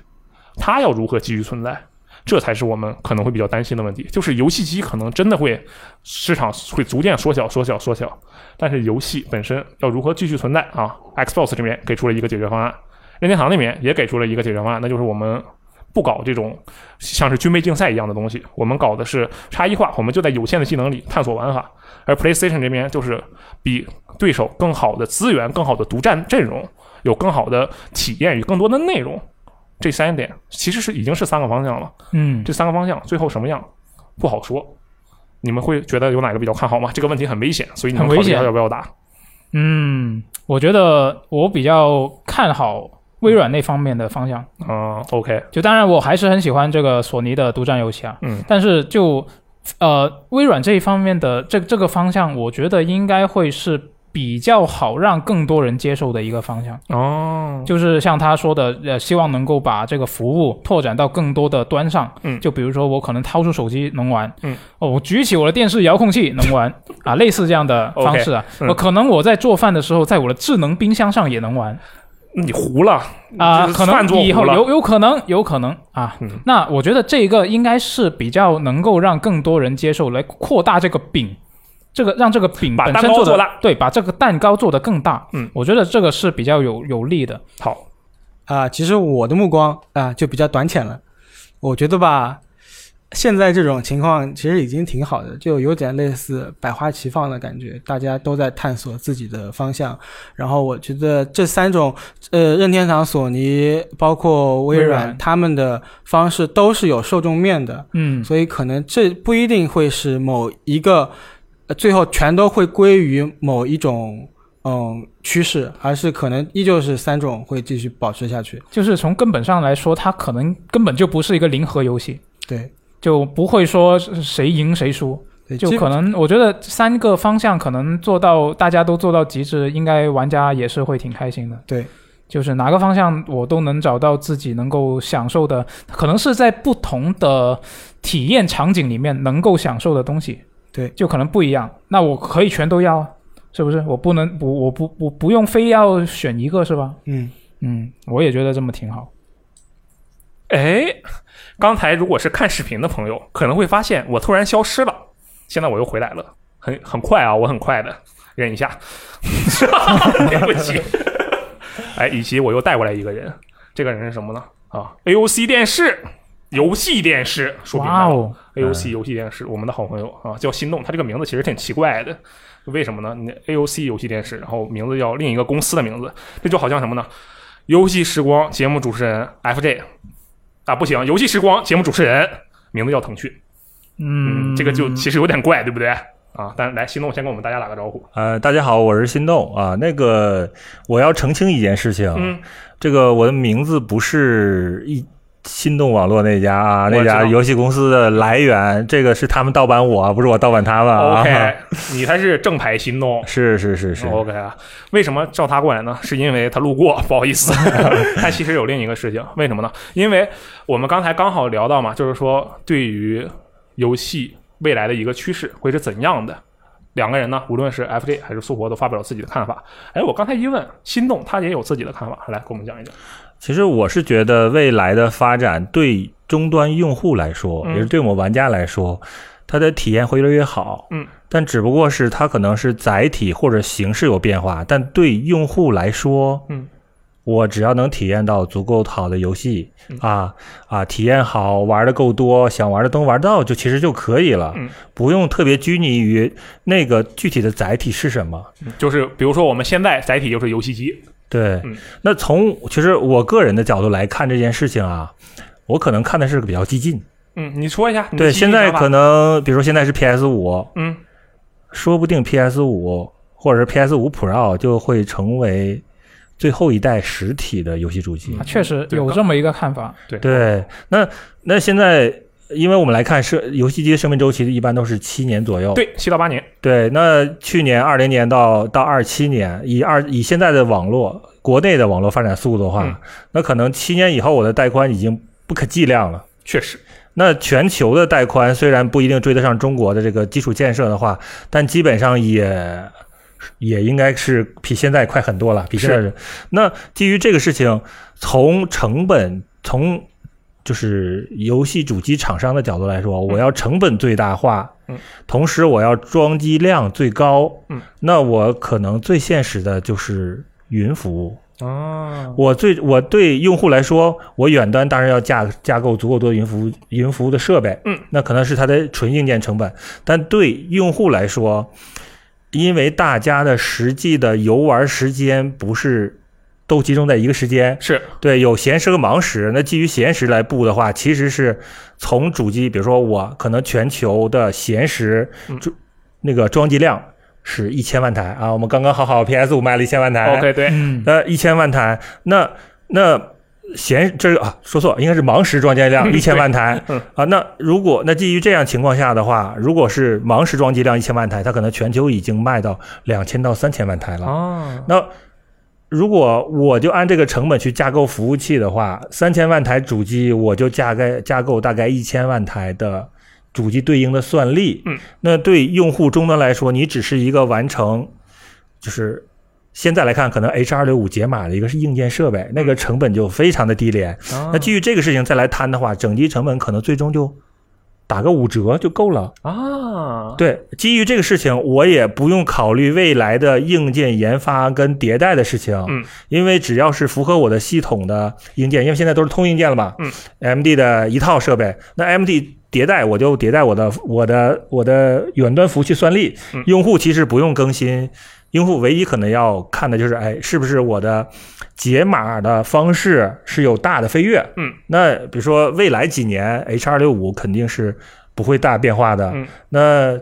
它要如何继续存在？这才是我们可能会比较担心的问题。就是游戏机可能真的会市场会逐渐缩小、缩小、缩小，但是游戏本身要如何继续存在啊？Xbox 这边给出了一个解决方案，任天堂那边也给出了一个解决方案，那就是我们不搞这种像是军备竞赛一样的东西，我们搞的是差异化，我们就在有限的技能里探索玩法。而 PlayStation 这边就是比对手更好的资源、更好的独占阵容，有更好的体验与更多的内容。这三点其实是已经是三个方向了。嗯，这三个方向最后什么样不好说。你们会觉得有哪个比较看好吗？这个问题很危险，所以你们考虑要不要打？嗯，我觉得我比较看好微软那方面的方向。嗯，OK，就当然我还是很喜欢这个索尼的独占游戏啊，嗯但是就呃微软这一方面的这这个方向，我觉得应该会是比较好让更多人接受的一个方向。哦，就是像他说的，呃，希望能够把这个服务拓展到更多的端上。嗯就比如说我可能掏出手机能玩，嗯，哦，我举起我的电视遥控器能玩啊，类似这样的方式啊。可能我在做饭的时候，在我的智能冰箱上也能玩你糊了啊，这可能以后有有可能有可能啊。嗯那我觉得这个应该是比较能够让更多人接受，来扩大这个饼。这个让这个饼把本身做的蛋糕做大对，把这个蛋糕做得更大。嗯，我觉得这个是比较有有利的。好，啊、其实我的目光啊、就比较短浅了。我觉得吧，现在这种情况其实已经挺好的，就有点类似百花齐放的感觉，大家都在探索自己的方向。然后我觉得这三种，呃，任天堂、索尼，包括微微软，他们的方式都是有受众面的。嗯，所以可能这不一定会是某一个，呃，最后全都会归于某一种嗯趋势，而是可能依旧是三种会继续保持下去。就是从根本上来说，它可能根本就不是一个零和游戏，对，就不会说谁赢谁输，就可能我觉得三个方向可能做到大家都做到极致，应该玩家也是会挺开心的。对，就是哪个方向我都能找到自己能够享受的，可能是在不同的体验场景里面能够享受的东西，对就可能不一样。那我可以全都要啊，是不是？我不能不我不我不用非要选一个是吧？嗯，嗯，我也觉得这么挺好。哎，刚才如果是看视频的朋友，可能会发现我突然消失了，现在我又回来了，很很快啊，我很快的，忍一下，对不起。哎，以及我又带过来一个人，这个人是什么呢？啊，AOC 电视，游戏电视，说明白了。哦，AOC 游戏电视，我们的好朋友啊，叫心动。他这个名字其实挺奇怪的，为什么呢？你 AOC 游戏电视，然后名字叫另一个公司的名字，这就好像什么呢？游戏时光节目主持人 FJ 啊，不行，游戏时光节目主持人名字叫腾讯，嗯，这个就其实有点怪，对不对？啊，但来，心动先跟我们大家打个招呼。呃，大家好，我是心动啊。那个，我要澄清一件事情，嗯这个我的名字不是一心动网络那家啊，那家游戏公司的来源，这个是他们盗版我，不是我盗版他们啊。OK，你才是正牌心动。是是是是，OK 啊，为什么叫他过来呢？是因为他路过，不好意思。他其实有另一个事情，为什么呢？因为我们刚才刚好聊到嘛，就是说对于游戏未来的一个趋势会是怎样的。两个人呢，无论是 FJ 还是苏活，都发表了自己的看法。哎，我刚才一问，心动他也有自己的看法，来给我们讲一讲。其实我是觉得未来的发展对终端用户来说，嗯。也是对我们玩家来说，它的体验会越来越好。嗯，但只不过是它可能是载体或者形式有变化，但对用户来说，嗯，我只要能体验到足够好的游戏、嗯。啊啊，体验好，玩的够多，想玩的都能玩到，就其实就可以了，嗯。不用特别拘泥于那个具体的载体是什么。就是比如说我们现在载体就是游戏机，对，嗯那从其实我个人的角度来看这件事情啊，我可能看的是个比较激进。嗯，你说一下对，现在可能比如说现在是 PS 五，嗯说不定 PS 五或者是 PS 五 Pro 就会成为最后一代实体的游戏主机。啊确实有这么一个看法。对对，那那现在。因为我们来看，是游戏机的生命周期一般都是七年左右。对七到八年，对，那去年二零年到到二七年，以二以现在的网络国内的网络发展速度的话，嗯那可能七年以后我的带宽已经不可计量了。确实那全球的带宽虽然不一定追得上中国的这个基础建设的话，但基本上也也应该是比现在快很多了，比现在。那基于这个事情，从成本从就是游戏主机厂商的角度来说，我要成本最大化，嗯，同时我要装机量最高，嗯，那我可能最现实的就是云服务。哦，我最我对用户来说，我远端当然要架架构足够多云服务云服务的设备，嗯，那可能是它的纯硬件成本。但对用户来说，因为大家的实际的游玩时间不是都集中在一个时间，是对，有闲时和忙时。那基于闲时来布的话，其实是从主机，比如说我可能全球的闲时嗯就那个装机量是一千万台啊，我们刚刚 好好 PS 五卖了一千万台 OK 对，嗯，呃，一千万台，那那闲这个啊，说错，应该是忙时装机量 一千万台嗯啊。那如果那基于这样情况下的话，如果是忙时装机量一千万台，它可能全球已经卖到两千到三千万台了。啊，那如果我就按这个成本去架构服务器的话，三千万台主机我就架概架构大概一千万台的主机对应的算力。嗯，那对用户终端来说，你只是一个完成，就是现在来看，可能 H 二六五解码的一个是硬件设备，那个成本就非常的低廉。啊那基于这个事情再来摊的话，整机成本可能最终就打个五折就够了。啊，对，基于这个事情，我也不用考虑未来的硬件研发跟迭代的事情，嗯，因为只要是符合我的系统的硬件，因为现在都是通硬件了嘛，嗯，MD 的一套设备，那 MD 迭代我就迭代我的我的我的远端服务器算力，嗯。用户其实不用更新，用户唯一可能要看的就是，哎，是不是我的解码的方式是有大的飞跃，嗯，那比如说未来几年 H 二六五肯定是不会大变化的，嗯那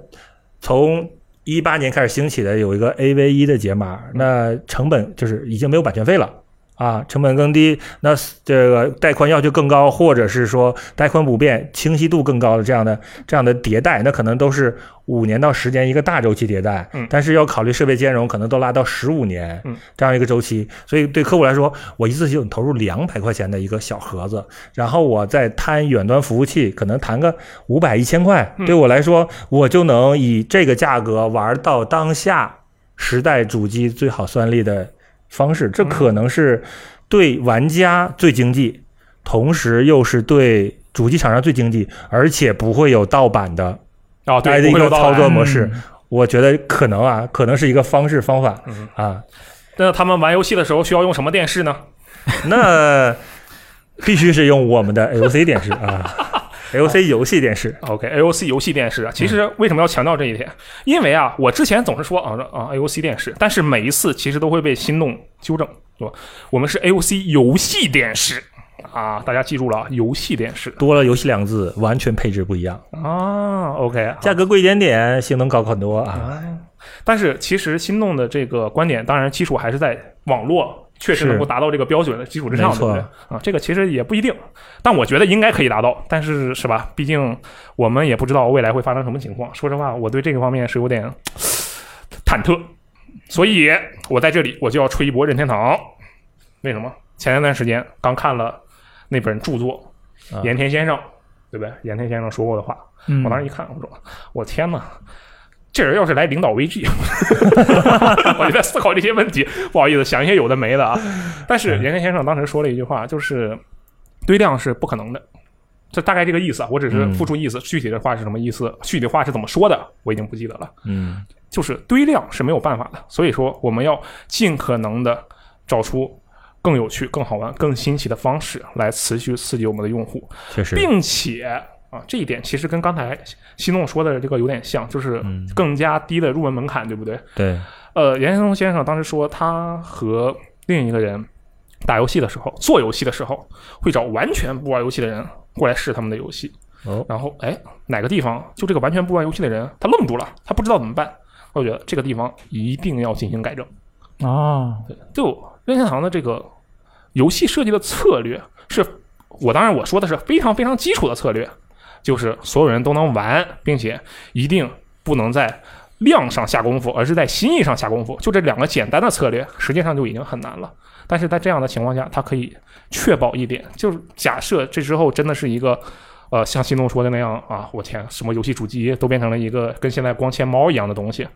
从一八年开始兴起的有一个 AV 一的解码，那成本就是已经没有版权费了。啊，成本更低，那这个带宽要求更高，或者是说带宽不变、清晰度更高的这样的这样的迭代，那可能都是五年到十年一个大周期迭代。嗯但是要考虑设备兼容，可能都拉到十五年嗯这样一个周期。所以对客户来说，我一次性投入两百块钱的一个小盒子，然后我再摊远端服务器，可能谈个五百一千块，嗯对我来说，我就能以这个价格玩到当下时代主机最好算力的方式，这可能是对玩家最经济，同时又是对主机厂商最经济，而且不会有盗版的哦，对，一个操作模式。嗯我觉得可能啊，可能是一个方式方法嗯啊。那他们玩游戏的时候需要用什么电视呢？那必须是用我们的 AOC 电视啊，AOC 游戏电视。OK，AOC 游戏电视啊，其实为什么要强调这一点？因为啊，我之前总是说啊啊 AOC 电视，但是每一次其实都会被心动纠正，对吧？我们是 AOC 游戏电视啊，大家记住了啊，游戏电视多了“游戏”两个字，完全配置不一样，啊。OK，价格贵一点点，性能高很多啊。啊，但是其实心动的这个观点，当然基础还是在网络确实能够达到这个标准的基础之上，对不对？啊，这个其实也不一定，但我觉得应该可以达到。但是是吧？毕竟我们也不知道未来会发生什么情况。说实话，我对这个方面是有点忐忑，所以我在这里我就要吹一波任天堂。为什么？前一段时间刚看了那本著作啊《盐田先生》，对不对？盐田先生说过的话，嗯我当时一看，我说：“我天呐，这人要是来领导 VG，我就在思考这些问题。不好意思，想一些有的没的啊。但是盐田先生当时说了一句话，就是堆量是不可能的。这大概这个意思啊，我只是嗯复述意思，具体的话是什么意思，具体话是怎么说的，我已经不记得了。嗯就是堆量是没有办法的，所以说我们要尽可能的找出更有趣、更好玩、更新奇的方式来持续刺激我们的用户。确实，并且啊，这一点其实跟刚才西诺说的这个有点像，就是嗯更加低的入门门槛，对不对？对，呃，严先生先生当时说，他和另一个人打游戏的时候，做游戏的时候，会找完全不玩游戏的人过来试他们的游戏。哦然后哎，哪个地方就这个完全不玩游戏的人，他愣住了，他不知道怎么办。我觉得这个地方一定要进行改正。哦，就任天堂的这个游戏设计的策略是，我当然我说的是非常非常基础的策略，就是所有人都能玩，并且一定不能在量上下功夫，而是在心意上下功夫。就这两个简单的策略，实际上就已经很难了。但是在这样的情况下，它可以确保一点，就是假设这之后真的是一个。呃，像新东说的那样啊，我天，什么游戏主机都变成了一个跟现在光纤猫一样的东西。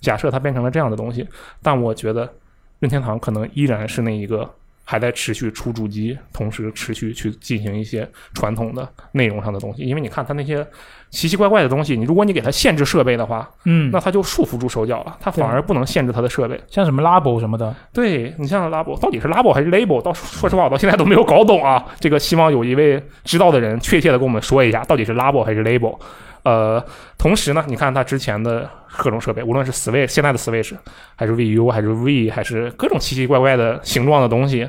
假设它变成了这样的东西，但我觉得任天堂可能依然是那一个还在持续出主机，同时持续去进行一些传统的内容上的东西。因为你看它那些奇奇怪怪的东西，你如果你给它限制设备的话，嗯，那它就束缚住手脚了，它反而不能限制它的设备。像什么 Labo 什么的，对你像 Labo，到底是 Labo 还是 Label？到说实话，我到现在都没有搞懂啊。这个希望有一位知道的人确切的跟我们说一下，到底是 Labo 还是 Label？呃，同时呢，你看它之前的各种设备，无论是 Switch 现在的 Switch，还是 VU，还是 V，还是各种奇奇怪怪的形状的东西，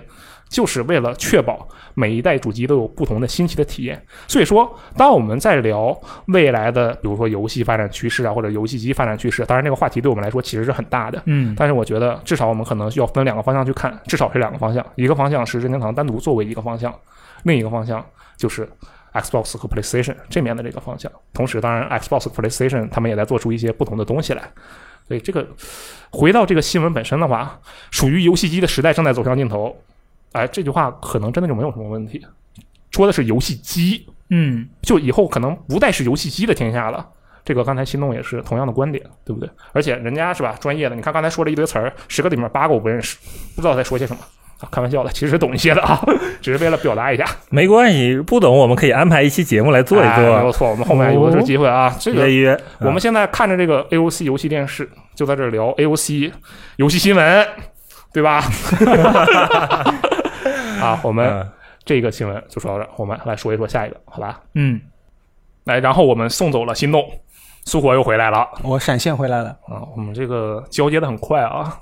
就是为了确保每一代主机都有不同的新奇的体验。所以说，当我们在聊未来的，比如说游戏发展趋势啊，或者游戏机发展趋势，当然这个话题对我们来说其实是很大的。嗯，但是我觉得至少我们可能需要分两个方向去看，至少是两个方向，一个方向是任天堂单独作为一个方向，另一个方向就是 Xbox 和 PlayStation 这面的这个方向。同时，当然 Xbox 和 PlayStation 他们也在做出一些不同的东西来。所以这个回到这个新闻本身的话，属于游戏机的时代正在走向尽头。哎，这句话可能真的就没有什么问题。说的是游戏机，嗯，就以后可能不再是游戏机的天下了。这个刚才心动也是同样的观点，对不对？而且人家是吧，专业的，你看刚才说了一堆词儿，十个里面八个我不认识，不知道在说些什么。啊，开玩笑的，其实懂一些的啊，只是为了表达一下。没关系，不懂我们可以安排一期节目来做一哎没有，错，我们后面有的是机会啊。这个约一约。我们现在看着这个 AOC 游戏电视，就在这聊 AOC 游戏新闻，对吧？啊，我们嗯这个新闻就说到这儿，我们来说一说下一个，好吧？嗯，来，然后我们送走了心动，苏火又回来了我闪现回来了，啊，我们这个交接的很快啊。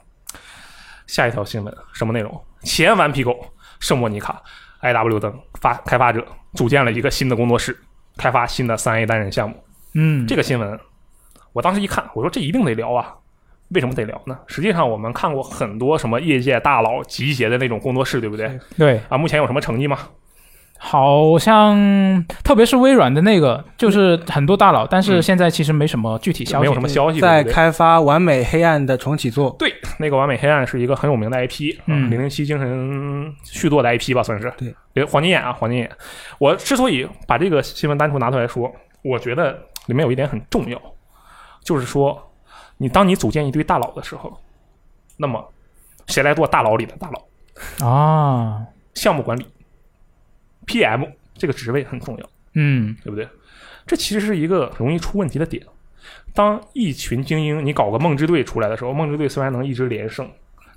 下一条新闻什么内容？前顽皮狗圣莫尼卡 IW 等发开发者组建了一个新的工作室，开发新的三 A 单人项目。嗯，这个新闻，我当时一看，我说这一定得聊啊。为什么得聊呢？实际上，我们看过很多什么业界大佬集结的那种工作室，对不对？对，啊，目前有什么成绩吗？好像特别是微软的那个，就是很多大佬，但是嗯现在其实没什么具体消息，没有什么消息，在开发《完美黑暗》的重启作。对，那个《完美黑暗》是一个很有名的 IP，嗯零零七精神续作的 IP 吧，算是。对，对，黄金眼啊，黄金眼。我之所以把这个新闻单独拿出来说，我觉得里面有一点很重要，就是说，你当你组建一堆大佬的时候，那么谁来做大佬里的大佬？啊，项目管理 PM 这个职位很重要。嗯，对不对？这其实是一个容易出问题的点。当一群精英你搞个梦之队出来的时候，梦之队虽然能一直连胜，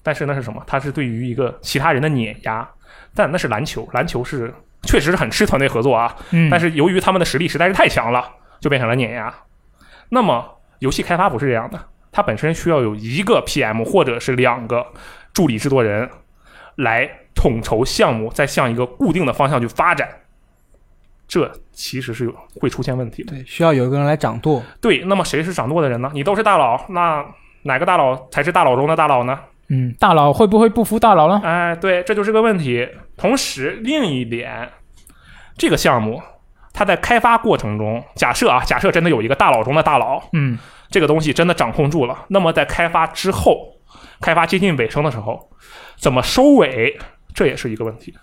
但是那是什么？它是对于一个其他人的碾压。但那是篮球，篮球是确实是很吃团队合作啊。嗯，但是由于他们的实力实在是太强了，就变成了碾压。那么游戏开发不是这样的，它本身需要有一个 PM 或者是两个助理制作人来统筹项目，再向一个固定的方向去发展。这其实是会出现问题的。对，需要有一个人来掌舵。对，那么谁是掌舵的人呢？你都是大佬，那哪个大佬才是大佬中的大佬呢？嗯，大佬会不会不服大佬呢？哎，对，这就是个问题。同时，另一点，这个项目它在开发过程中，假设啊，假设真的有一个大佬中的大佬，嗯，这个东西真的掌控住了，那么在开发之后，开发接近尾声的时候，怎么收尾，这也是一个问题。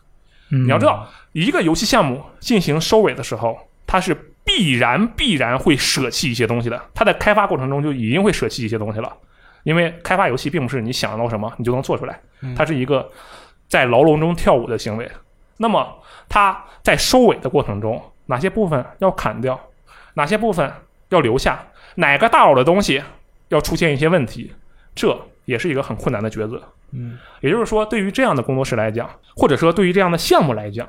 嗯你要知道，一个游戏项目进行收尾的时候，它是必然必然会舍弃一些东西的。它在开发过程中就已经会舍弃一些东西了，因为开发游戏并不是你想到什么你就能做出来，它是一个在牢笼中跳舞的行为。那么它在收尾的过程中，哪些部分要砍掉，哪些部分要留下，哪个大佬的东西要出现一些问题，这也是一个很困难的抉择。嗯，也就是说，对于这样的工作室来讲，或者说对于这样的项目来讲，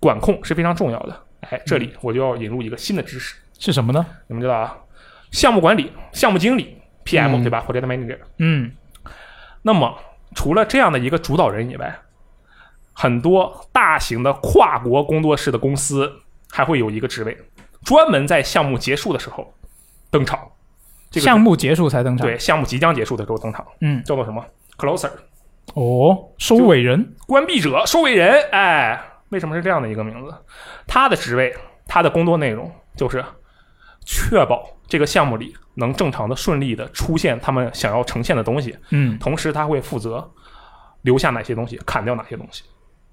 管控是非常重要的。哎，这里我就要引入一个新的知识，是什么呢？你们知道啊，项目管理、项目经理 PM、嗯对吧，project manager。嗯那么除了这样的一个主导人以外，很多大型的跨国工作室的公司还会有一个职位，专门在项目结束的时候登场。这个项目结束才登场。对，项目即将结束的时候登场，嗯，叫做什么？closer，哦，收尾人。关闭者、收尾人。哎，为什么是这样的一个名字？他的职位，他的工作内容就是确保这个项目里能正常的、顺利的出现他们想要呈现的东西，嗯，同时他会负责留下哪些东西，砍掉哪些东西。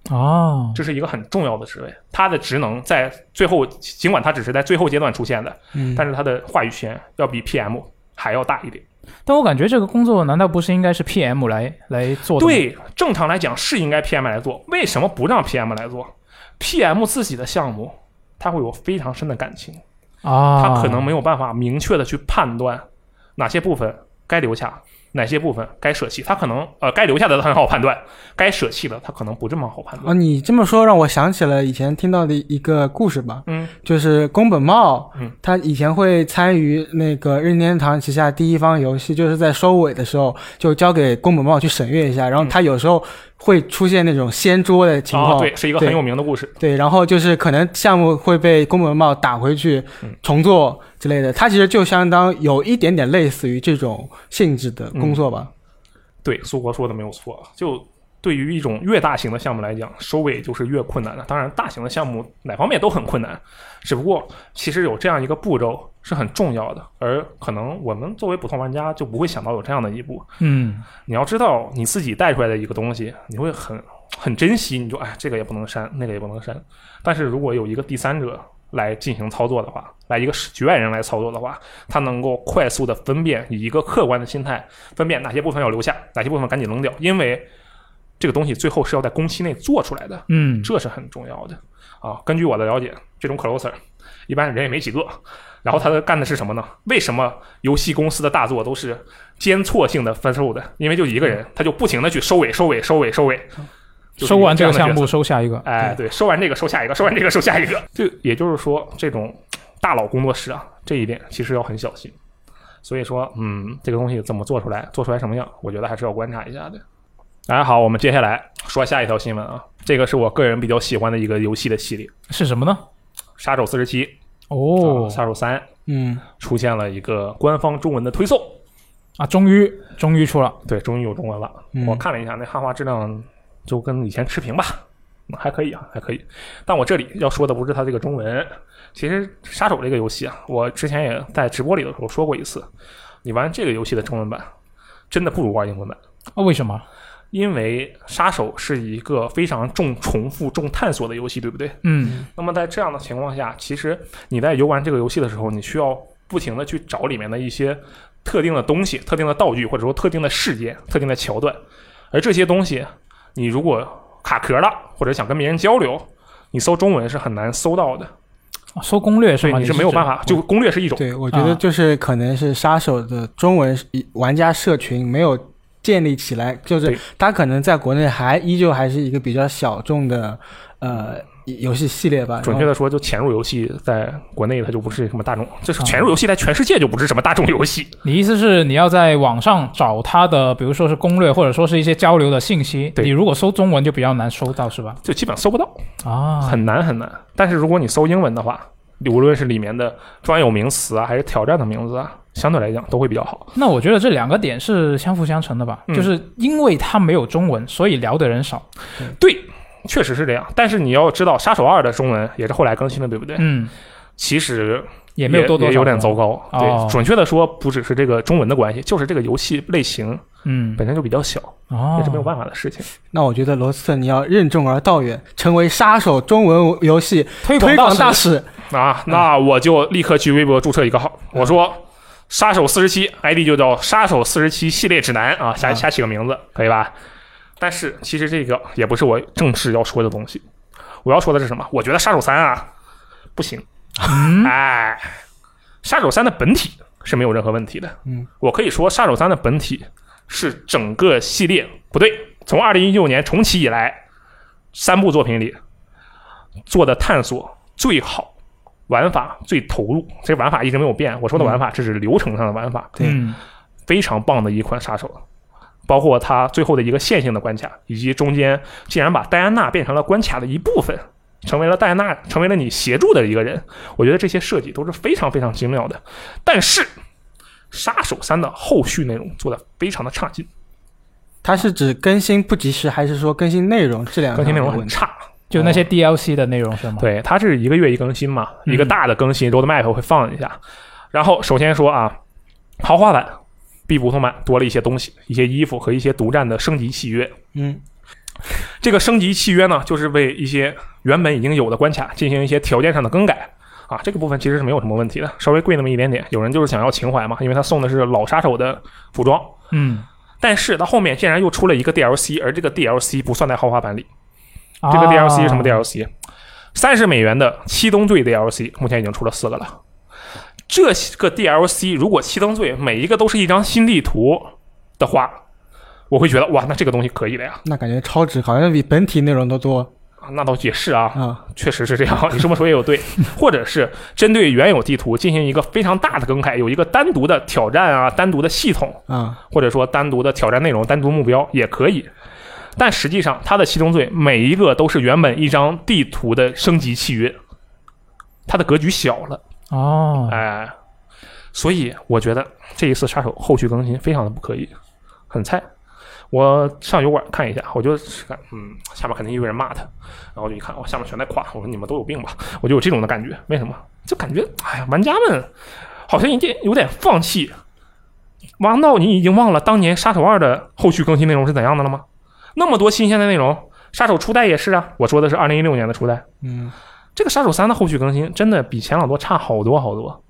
哦，这是一个很重要的职位，他的职能在最后，尽管他只是在最后阶段出现的，嗯但是他的话语权要比 PM 还要大一点。但我感觉这个工作难道不是应该是 PM 来来做的？对，正常来讲是应该 PM 来做，为什么不让 PM 来做？PM 自己的项目，他会有非常深的感情，啊，他可能没有办法明确的去判断哪些部分该留下，哪些部分该舍弃。他可能呃该留下的很好判断，该舍弃的他可能不这么好判断啊，断。你这么说让我想起了以前听到的一个故事吧，嗯，就是宫本茂，嗯他以前会参与那个任天堂旗下第一方游戏，就是在收尾的时候就交给宫本茂去审阅一下，然后他有时候会出现那种掀桌的情况，啊，对，是一个很有名的故事。对，然后就是可能项目会被宫本茂打回去嗯重做之类的，它其实就相当有一点点类似于这种性质的工作吧。对，苏国说的没有错。就对于一种越大型的项目来讲，收尾就是越困难的。当然，大型的项目哪方面都很困难，只不过其实有这样一个步骤是很重要的，而可能我们作为普通玩家就不会想到有这样的一步。嗯你要知道，你自己带出来的一个东西，你会很很珍惜，你就哎，这个也不能删，那个也不能删。但是如果有一个第三者来进行操作的话，来一个局外人来操作的话，他能够快速的分辨，以一个客观的心态分辨哪些部分要留下，哪些部分赶紧扔掉，因为这个东西最后是要在工期内做出来的，嗯，这是很重要的啊。根据我的了解，这种 closer 一般人也没几个。然后他的干的是什么呢？为什么游戏公司的大作都是间错性的分售的？因为就一个人，他就不停的去收尾、收尾、收尾、收尾，收完这个项目收下一个。哎，对，收完这个收下一个，收完这个收下一个。就也就是说，这种大佬工作室啊，这一点其实要很小心。所以说，嗯，这个东西怎么做出来，做出来什么样，我觉得还是要观察一下的。大家好，我们接下来说下一条新闻啊，这个是我个人比较喜欢的一个游戏的系列，《是什么呢？杀手四十七》哦啊，杀手三嗯，出现了一个官方中文的推送，啊，终于终于出了。对，终于有中文了。嗯我看了一下，那汉化质量就跟以前持平吧，嗯还可以啊，还可以。但我这里要说的不是它这个中文，其实《杀手》这个游戏啊，我之前也在直播里的时候说过一次，你玩这个游戏的中文版，真的不如玩英文版。啊，为什么？因为《杀手》是一个非常重重复、重探索的游戏，对不对？嗯那么在这样的情况下，其实你在游玩这个游戏的时候，你需要不停的去找里面的一些特定的东西、特定的道具，或者说特定的事件、特定的桥段。而这些东西，你如果卡壳了，或者想跟别人交流，你搜中文是很难搜到的，啊搜攻略是所以吗？你是没有办法。就攻略是一种，对，我觉得就是可能是杀手的中文玩家社群没有建立起来，就是它可能在国内还依旧还是一个比较小众的呃游戏系列吧。准确的说，就潜入游戏在国内它就不是什么大众，就是啊潜入游戏在全世界就不是什么大众游戏。你意思是你要在网上找它的，比如说是攻略，或者说是一些交流的信息。对你如果搜中文就比较难搜到，是吧？就基本搜不到，啊，很难很难。但是如果你搜英文的话，无论是里面的专有名词啊，还是挑战的名字啊，相对来讲都会比较好。那我觉得这两个点是相辅相成的吧，嗯就是因为它没有中文，所以聊的人少。对，确实是这样。但是你要知道，《杀手二》的中文也是后来更新的，对不对？嗯，其实也没有多多也有点糟糕。哦对，准确的说，不只是这个中文的关系，就是这个游戏类型嗯，本身就比较小，哦，也是没有办法的事情。那我觉得罗斯特你要任重而道远，成为杀手中文游戏推推广大使。使。啊，那我就立刻去微博注册一个号，我说“杀手四十七 ”，ID 就叫“杀手四十七系列指南”啊，瞎啊瞎起个名字，可以吧？但是其实这个也不是我正式要说的东西，我要说的是什么？我觉得《杀手三》啊不行，嗯，哎，《杀手三》的本体是没有任何问题的。嗯，我可以说，《杀手三》的本体是整个系列不对，从二零一六年重启以来，三部作品里做的探索最好，玩法最投入。这玩法一直没有变。我说的玩法，这是流程上的玩法，对嗯非常棒的一款杀手。包括它最后的一个线性的关卡，以及中间竟然把戴安娜变成了关卡的一部分，成为了戴安娜，成为了你协助的一个人。我觉得这些设计都是非常非常精妙的。但是，《杀手三》的后续内容做的非常的差劲，它是指更新不及时，还是说更新内容质量更新内容？很差。就那些 DLC 的内容是吗？，对，它是一个月一更新嘛，嗯一个大的更新 roadmap 会放一下。然后首先说啊，豪华版比普通版多了一些东西，一些衣服和一些独占的升级契约。嗯，这个升级契约呢，就是为一些原本已经有的关卡进行一些条件上的更改啊。这个部分其实是没有什么问题的，稍微贵那么一点点。有人就是想要情怀嘛，因为他送的是老杀手的服装。嗯，但是他后面竟然又出了一个 DLC，而这个 DLC 不算在豪华版里。啊这个 DLC 是什么 DLC？三十美元的七宗罪 DLC，目前已经出了四个了。这个 DLC 如果七宗罪每一个都是一张新地图的话，我会觉得哇，那这个东西可以的呀。那感觉超值，好像比本体内容都多啊那倒也是啊，啊。确实是这样。你这么说也有对，或者是针对原有地图进行一个非常大的更改，有一个单独的挑战啊，单独的系统，啊，或者说单独的挑战内容、单独目标也可以。但实际上，它的七宗罪每一个都是原本一张地图的升级契约，它的格局小了，哦，哎，所以我觉得这一次杀手后续更新非常的不可以，很菜。我上油管看一下，我就看，嗯，下面肯定有人骂他，然后我就一看，哇，下面全在夸，我说你们都有病吧？我就有这种的感觉，为什么？就感觉，哎呀，玩家们好像有点有点放弃。难道你已经忘了当年《杀手二》的后续更新内容是怎样的了吗？那么多新鲜的内容，《杀手初代》也是啊，我说的是二零一六年的初代。嗯，这个《杀手三》的后续更新真的比前两多差好多好多。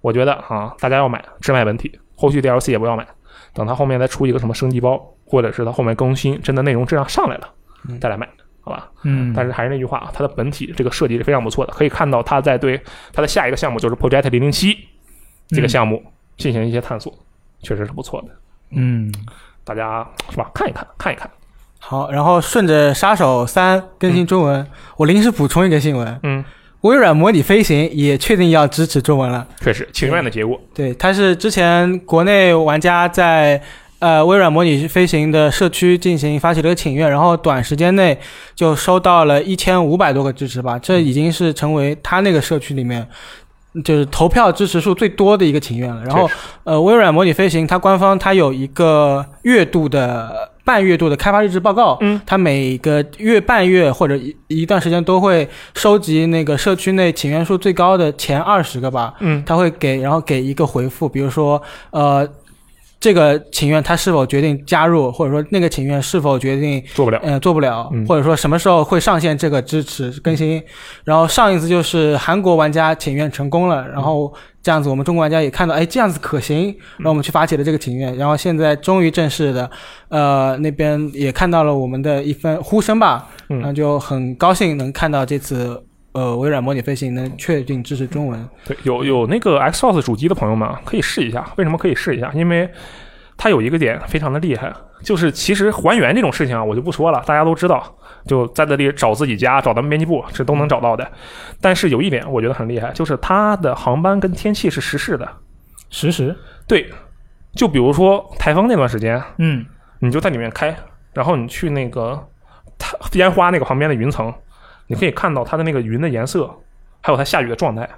我觉得啊，大家要买只买本体，后续 DLC 也不要买，等它后面再出一个什么升级包，或者是它后面更新真的内容质量上来了，嗯再来买，好吧？嗯，但是还是那句话啊，它的本体这个设计是非常不错的，可以看到它在对它的下一个项目就是 Project 零零七这个项目进行一些探索，确实是不错的。嗯，大家是吧？看一看，看一看。好，然后顺着《杀手三》更新中文，我临时补充一个新闻：嗯，微软模拟飞行也确定要支持中文了。确实情愿的结果。对，它是之前国内玩家在呃微软模拟飞行的社区进行发起了个请愿，然后短时间内就收到了一千五百多个支持吧，这已经是成为他那个社区里面。就是投票支持数最多的一个请愿了。然后，呃，微软模拟飞行它官方它有一个月度的半月度的开发日志报告，嗯，它每个月半月或者一一段时间都会收集那个社区内请愿数最高的前二十个吧，嗯，他会给，然后给一个回复，比如说，呃，这个请愿他是否决定加入，或者说那个请愿是否决定做不了。呃做不了嗯，或者说什么时候会上线这个支持更新。然后上一次就是韩国玩家请愿成功了，然后这样子我们中国玩家也看到，哎，这样子可行，让我们去发起了这个请愿，然后现在终于正式的，呃，那边也看到了我们的一份呼声吧，嗯然后就很高兴能看到这次。呃，微软模拟飞行能确定支持中文，对，有有那个 Xbox 主机的朋友们啊，可以试一下。为什么可以试一下？因为它有一个点非常的厉害，就是其实还原这种事情啊，我就不说了，大家都知道，就在这里找自己家、找咱们编辑部是都能找到的。但是有一点我觉得很厉害，就是它的航班跟天气是实时的。实时，对，就比如说台风那段时间，嗯，你就在里面开，然后你去那个它烟花那个旁边的云层，你可以看到它的那个云的颜色，还有它下雨的状态，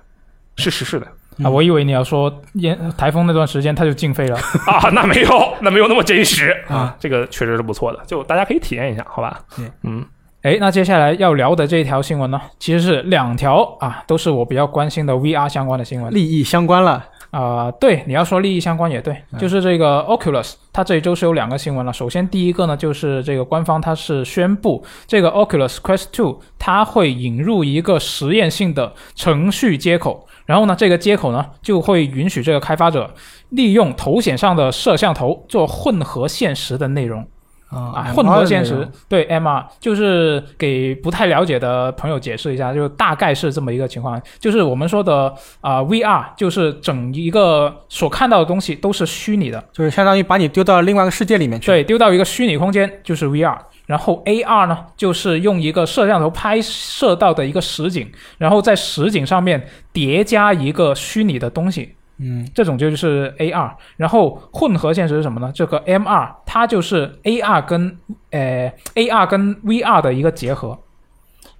是实时的。啊，我以为你要说烟台风那段时间它就禁飞了。啊，那没有，那没有那么真实啊，这个确实是不错的，就大家可以体验一下，好吧对？嗯，哎，那接下来要聊的这一条新闻呢，其实是两条啊，都是我比较关心的 VR 相关的新闻。利益相关了。啊、对，你要说利益相关也对，嗯就是这个 Oculus，它这一周是有两个新闻了。首先第一个呢，就是这个官方它是宣布，这个 Oculus Quest 2它会引入一个实验性的程序接口，然后呢，这个接口呢就会允许这个开发者利用头显上的摄像头做混合现实的内容。啊，啊混合现实对 MR 就是给不太了解的朋友解释一下，就大概是这么一个情况，就是我们说的啊、VR，就是整一个所看到的东西都是虚拟的，就是相当于把你丢到另外一个世界里面去。对，丢到一个虚拟空间就是 VR。然后 AR 呢，就是用一个摄像头拍摄到的一个实景，然后在实景上面叠加一个虚拟的东西，嗯，这种就是 AR，然后混合现实是什么呢？这个 MR 它就是 AR 跟呃 AR 跟 VR 的一个结合，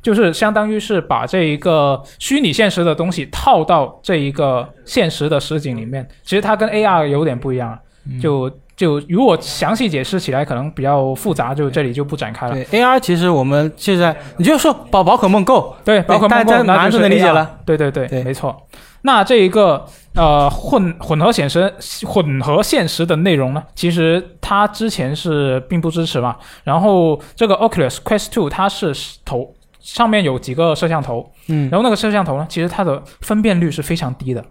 就是相当于是把这一个虚拟现实的东西套到这一个现实的实景里面。其实它跟 AR 有点不一样，就就如果详细解释起来可能比较复杂，就这里就不展开了。对 AR，其实我们现在你就说宝宝可梦 Go，对，包括大家马上就能理解了。对对对，对没错。那这一个呃混混合显示混合现实的内容呢，其实它之前是并不支持嘛。然后这个 Oculus Quest 2它是头上面有几个摄像头，嗯，然后那个摄像头呢，其实它的分辨率是非常低的。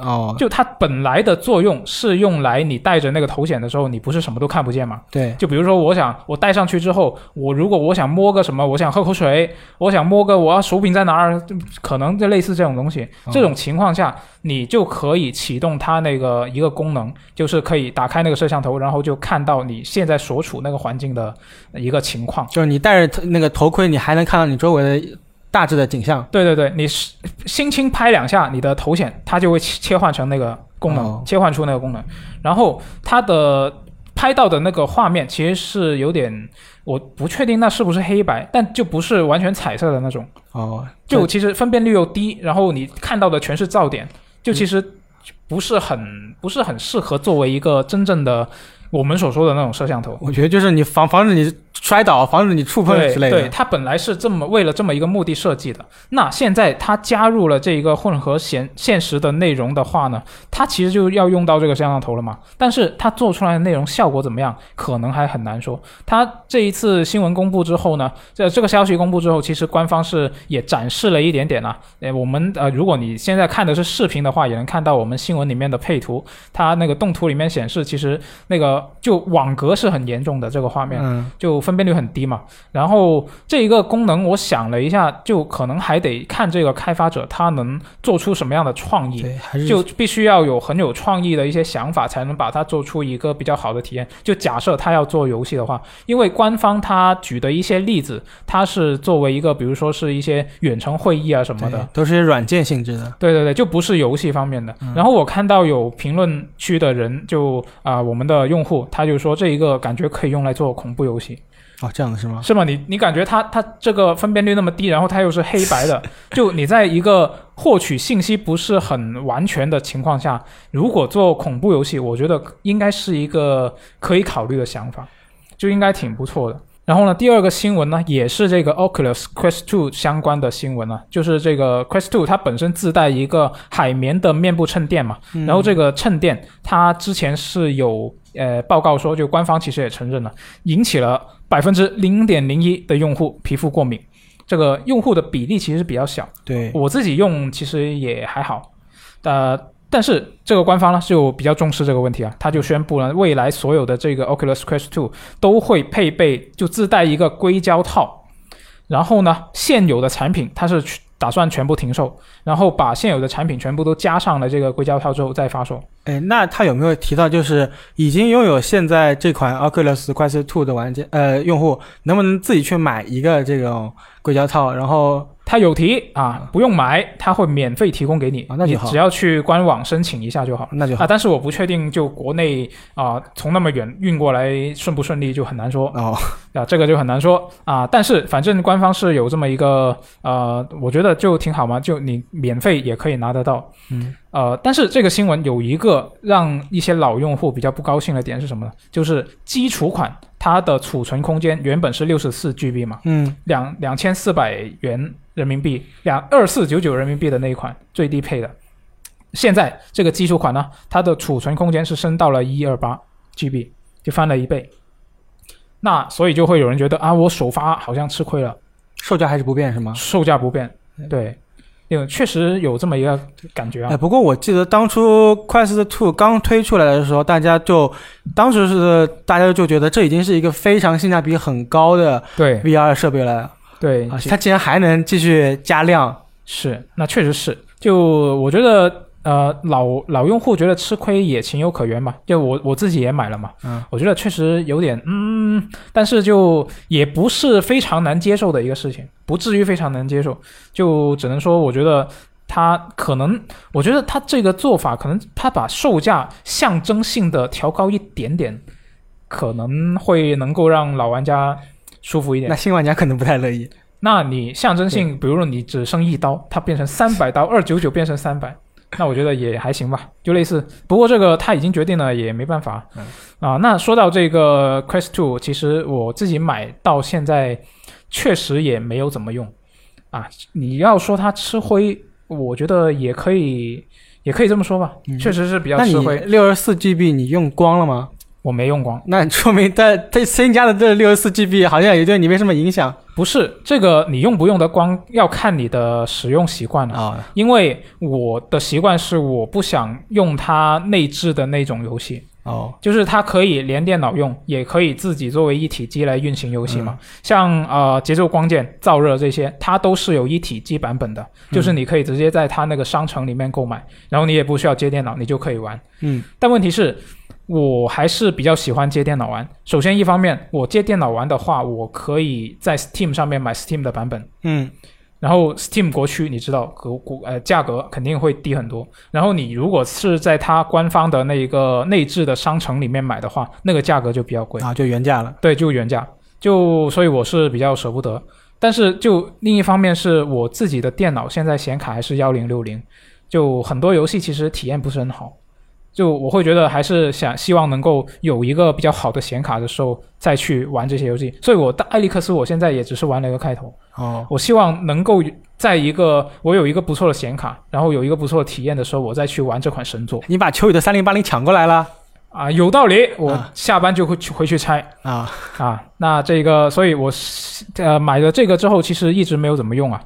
哦，就它本来的作用是用来你戴着那个头显的时候，你不是什么都看不见嘛？对，就比如说，我想我戴上去之后，我如果我想摸个什么，我想喝口水，我想摸个我要手柄在哪儿，可能就类似这种东西。哦这种情况下，你就可以启动它那个一个功能，就是可以打开那个摄像头，然后就看到你现在所处那个环境的一个情况。就是你戴着那个头盔，你还能看到你周围的大致的景象。对对对，你是轻轻拍两下，你的头显它就会切切换成那个功能，哦切换出那个功能。然后它的拍到的那个画面其实是有点，我不确定那是不是黑白，但就不是完全彩色的那种，哦，就其实分辨率又低，然后你看到的全是噪点，就其实不是很不是很适合作为一个真正的我们所说的那种摄像头。我觉得就是你防防止你摔倒，防止你触碰之类的。对它本来是这么为了这么一个目的设计的。那现在它加入了这一个混合现现实的内容的话呢，它其实就要用到这个摄像头了嘛。但是它做出来的内容效果怎么样，可能还很难说。它这一次新闻公布之后呢，这这个消息公布之后，其实官方是也展示了一点点啊。诶，我们呃，如果你现在看的是视频的话，也能看到我们新闻里面的配图，它那个动图里面显示，其实那个就网格是很严重的这个画面。嗯，就分辨率很低嘛。然后这一个功能，我想了一下，就可能还得看这个开发者他能做出什么样的创意。对，就必须要有很有创意的一些想法，才能把它做出一个比较好的体验。就假设他要做游戏的话，因为官方他举的一些例子，它是作为一个，比如说是一些远程会议啊什么的，都是些软件性质的。对对对，就不是游戏方面的。嗯然后我看到有评论区的人就啊、我们的用户他就说这一个感觉可以用来做恐怖游戏。哦，这样的是吗？是吗？你你感觉它它这个分辨率那么低，然后它又是黑白的，就你在一个获取信息不是很完全的情况下，如果做恐怖游戏，我觉得应该是一个可以考虑的想法，就应该挺不错的。然后呢，第二个新闻呢，也是这个 Oculus Quest 2相关的新闻呢，就是这个 Quest 2它本身自带一个海绵的面部衬垫嘛，嗯然后这个衬垫它之前是有呃报告说，就官方其实也承认了，引起了百分之零点零一的用户皮肤过敏，这个用户的比例其实比较小。对，我自己用其实也还好，呃，但是这个官方呢就比较重视这个问题啊，他就宣布了未来所有的这个 Oculus Quest 2都会配备就自带一个硅胶套，然后呢现有的产品它是打算全部停售，然后把现有的产品全部都加上了这个硅胶套之后再发售。哎，那他有没有提到，就是已经拥有现在这款 Oculus Quest 2的玩家呃用户，能不能自己去买一个这种硅胶套，然后它有提啊，不用买，它会免费提供给你，啊那就好你只要去官网申请一下就好。啊，那就好。但是我不确定，就国内啊、从那么远运过来顺不顺利就很难说哦，啊，这个就很难说啊。但是反正官方是有这么一个呃，我觉得就挺好嘛，就你免费也可以拿得到。嗯，呃，但是这个新闻有一个让一些老用户比较不高兴的点是什么呢？就是基础款它的储存空间原本是六十四 GB 嘛，嗯，两两千四百元人民币，两二四九九人民币的那一款最低配的，现在这个基础款呢，它的储存空间是升到了一二八 GB，就翻了一倍。那所以就会有人觉得啊，我首发好像吃亏了，售价还是不变是吗？售价不变，对，因为确实有这么一个感觉哎，啊。不过我记得当初 Quest Two 刚推出来的时候，大家就当时是大家就觉得这已经是一个非常性价比很高的对 VR 设备了对啊，它竟然还能继续加量，是，那确实是。就我觉得，呃，老老用户觉得吃亏也情有可原吧。就我我自己也买了嘛，嗯，我觉得确实有点，嗯，但是就也不是非常难接受的一个事情，不至于非常难接受。就只能说，我觉得他可能，我觉得他这个做法，可能他把售价象征性的调高一点点，可能会能够让老玩家舒服一点那。新玩家可能不太乐意。那你象征性，比如说你只剩一刀，它变成三百刀，二九九变成三百，那我觉得也还行吧，就类似。不过这个他已经决定了，也没办法。嗯啊，那说到这个 Quest Two，其实我自己买到现在，确实也没有怎么用。啊，你要说它吃灰，我觉得也可以，也可以这么说吧，嗯确实是比较吃灰。六十四 GB 你用光了吗？我没用光。那说明它它新加的这六十四 GB 好像也对你没什么影响不是这个，你用不用的光要看你的使用习惯了。啊。因为我的习惯是我不想用它内置的那种游戏，哦，就是它可以连电脑用，也可以自己作为一体机来运行游戏嘛。像呃节奏光剑、燥热这些，它都是有一体机版本的，就是你可以直接在它那个商城里面购买，然后你也不需要接电脑，你就可以玩。嗯，但问题是。我还是比较喜欢接电脑玩。首先，一方面，我接电脑玩的话，我可以在 Steam 上面买 Steam 的版本，嗯，然后 Steam 国区你知道国国呃价格肯定会低很多。然后你如果是在它官方的那一个内置的商城里面买的话，那个价格就比较贵，啊，就原价了。对，就原价。就所以我是比较舍不得。但是就另一方面是我自己的电脑现在显卡还是幺零六零，就很多游戏其实体验不是很好。就我会觉得还是想希望能够有一个比较好的显卡的时候再去玩这些游戏。所以我的艾利克斯我现在也只是玩了一个开头。哦，我希望能够在一个我有一个不错的显卡，然后有一个不错的体验的时候，我再去玩这款神作你把秋雨的三零八零抢过来了啊，有道理。我啊下班就会去回去拆啊？啊。那这个，所以我是呃买了这个之后，其实一直没有怎么用啊。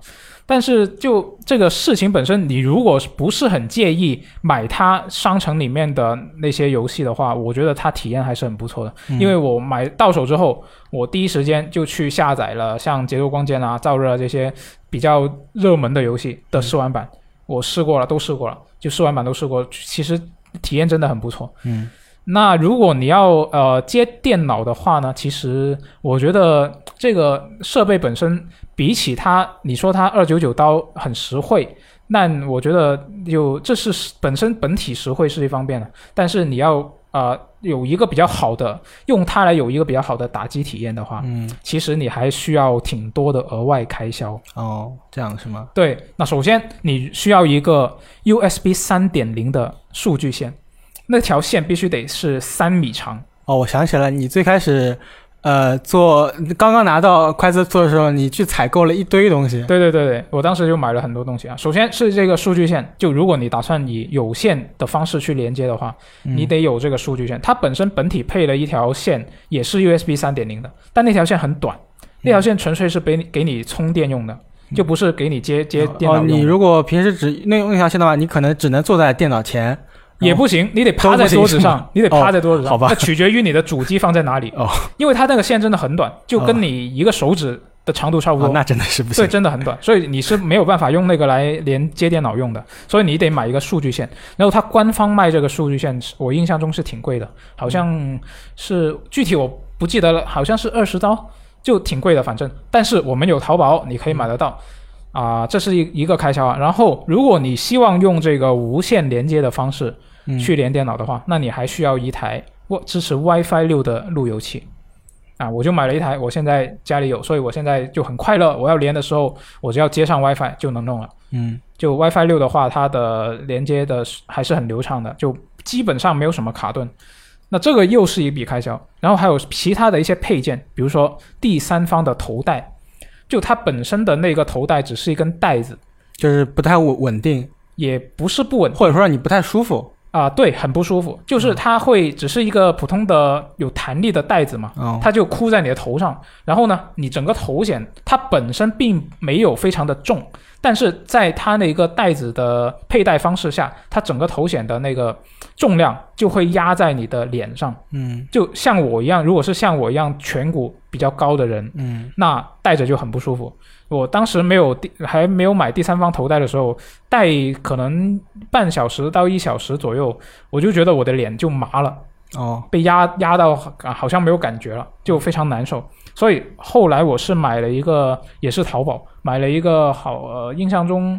但是就这个事情本身，你如果不是很介意买它商城里面的那些游戏的话，我觉得它体验还是很不错的。嗯因为我买到手之后，我第一时间就去下载了像节奏光剑啊、燥热啊这些比较热门的游戏的试玩版，我试过了，都试过了，就试玩版都试过，其实体验真的很不错。嗯，那如果你要呃接电脑的话呢，其实我觉得这个设备本身比起它，你说它二九九刀很实惠，那我觉得就这是本身本体实惠是一方面的，但是你要呃有一个比较好的用它来有一个比较好的打击体验的话，嗯，其实你还需要挺多的额外开销。哦，这样是吗？对，那首先你需要一个 USB 三点零的数据线，那条线必须得是三米长。哦，我想起来，你最开始，呃，做刚刚拿到快字做的时候，你去采购了一堆东西。对对对对，我当时就买了很多东西啊。首先是这个数据线，就如果你打算以有线的方式去连接的话，嗯你得有这个数据线。它本身本体配了一条线，也是 USB 三点零的，但那条线很短，那条线纯粹是给你给你充电用的，就不是给你接接电脑。你如果平时只那用那条线的话，你可能只能坐在电脑前。也不行，你得趴在桌子上，你得趴在桌子上，好吧那取决于你的主机放在哪里。哦，因为它那个线真的很短，就跟你一个手指的长度差不多。哦，那真的是不行对，真的很短，所以你是没有办法用那个来连接电脑用的，所以你得买一个数据线。然后它官方卖这个数据线，我印象中是挺贵的，好像是具体我不记得了，好像是二十刀，就挺贵的，反正。但是我们有淘宝，你可以买得到。啊、这是一一个开销啊。然后，如果你希望用这个无线连接的方式嗯去连电脑的话，那你还需要一台我支持 WiFi 六的路由器。啊，我就买了一台，我现在家里有，所以我现在就很快乐。我要连的时候，我只要接上 WiFi 就能弄了。嗯就 WiFi 六的话，它的连接的是还是很流畅的，就基本上没有什么卡顿。那这个又是一笔开销，然后还有其他的一些配件，比如说第三方的头带，就它本身的那个头带只是一根带子，就是不太稳稳定，也不是不稳或者说让你不太舒服。啊、对，很不舒服，就是它会只是一个普通的有弹力的带子嘛，哦，它就箍在你的头上，然后呢，你整个头显它本身并没有非常的重，但是在它那个袋子的佩戴方式下，它整个头显的那个重量就会压在你的脸上，嗯就像我一样，如果是像我一样颧骨比较高的人，嗯那戴着就很不舒服。我当时没有第还没有买第三方头戴的时候，戴可能半小时到一小时左右，我就觉得我的脸就麻了。哦被压压到啊好像没有感觉了，就非常难受。所以后来我是买了一个，也是淘宝买了一个好呃，印象中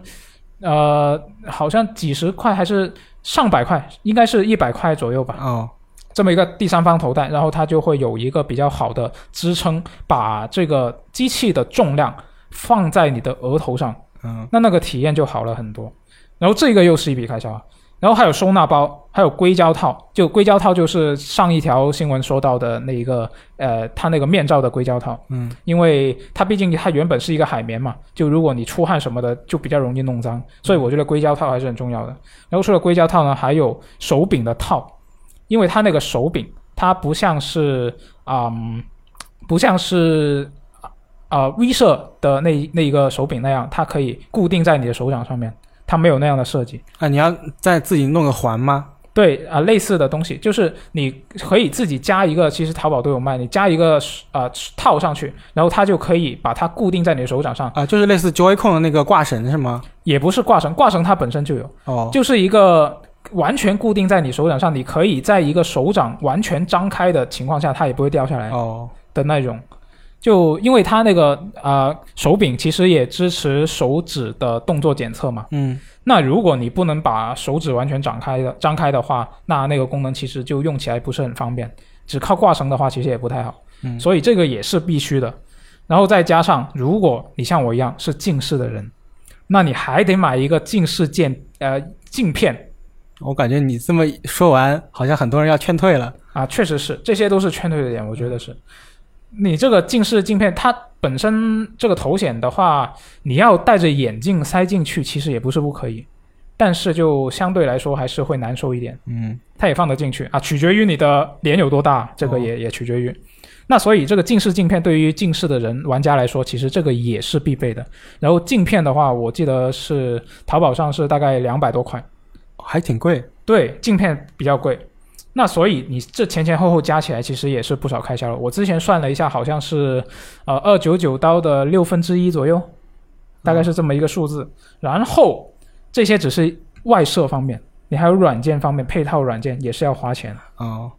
呃好像几十块还是上百块，应该是一百块左右吧。哦这么一个第三方头戴，然后它就会有一个比较好的支撑，把这个机器的重量放在你的额头上，嗯那那个体验就好了很多。然后这个又是一笔开销啊，然后还有收纳包，还有硅胶套，就硅胶套就是上一条新闻说到的那一个呃，它那个面罩的硅胶套，嗯。因为它毕竟它原本是一个海绵嘛，就如果你出汗什么的，就比较容易弄脏，所以我觉得硅胶套还是很重要的。然后除了硅胶套呢，还有手柄的套，因为它那个手柄它不像是嗯，不像是呃 V 社的那那一个手柄那样，它可以固定在你的手掌上面，它没有那样的设计。啊，你要再自己弄个环吗？对啊、类似的东西，就是你可以自己加一个，其实淘宝都有卖，你加一个呃套上去，然后它就可以把它固定在你的手掌上，啊，就是类似 Joy-Con 的那个挂绳是吗？也不是挂绳，挂绳它本身就有，哦，就是一个完全固定在你手掌上，你可以在一个手掌完全张开的情况下，它也不会掉下来哦的那种。就因为它那个呃手柄其实也支持手指的动作检测嘛，嗯那如果你不能把手指完全展开的张开的话，那那个功能其实就用起来不是很方便。只靠挂绳的话，其实也不太好。嗯所以这个也是必须的。然后再加上，如果你像我一样是近视的人，那你还得买一个近视镜呃镜片我感觉你这么说完，好像很多人要劝退了。啊，确实是，这些都是劝退的点，我觉得是。你这个近视镜片，它本身这个头显的话，你要戴着眼镜塞进去，其实也不是不可以，但是就相对来说还是会难受一点。嗯它也放得进去啊，取决于你的脸有多大，这个也、也取决于。那所以这个近视镜片对于近视的人玩家来说，其实这个也是必备的。然后镜片的话，我记得是淘宝上是大概两百多块，还挺贵。对，镜片比较贵。那所以你这前前后后加起来，其实也是不少开销了。我之前算了一下，好像是呃二九九刀的六分之一左右，大概是这么一个数字。然后这些只是外设方面，你还有软件方面配套软件也是要花钱。哦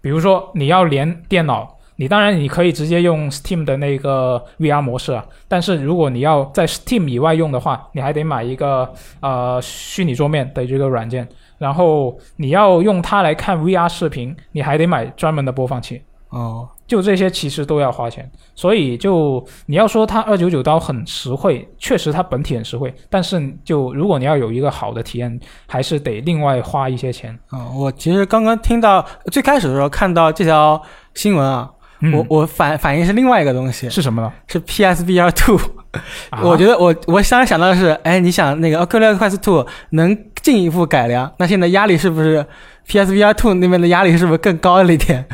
比如说你要连电脑，你当然你可以直接用 Steam 的那个 VR 模式啊，但是如果你要在 Steam 以外用的话，你还得买一个呃虚拟桌面的这个软件，然后你要用它来看 VR 视频，你还得买专门的播放器。哦就这些其实都要花钱，所以就你要说它二九九刀很实惠，确实它本体很实惠，但是就如果你要有一个好的体验，还是得另外花一些钱。哦，我其实刚刚听到最开始的时候看到这条新闻啊，嗯我我反反应是另外一个东西，是什么呢？是 PSVR Two。啊我觉得我我当时想到的是，哎，你想那个 Oculus Quest Two 能进一步改良，那现在压力是不是 PSVR Two 那边的压力是不是更高了一点？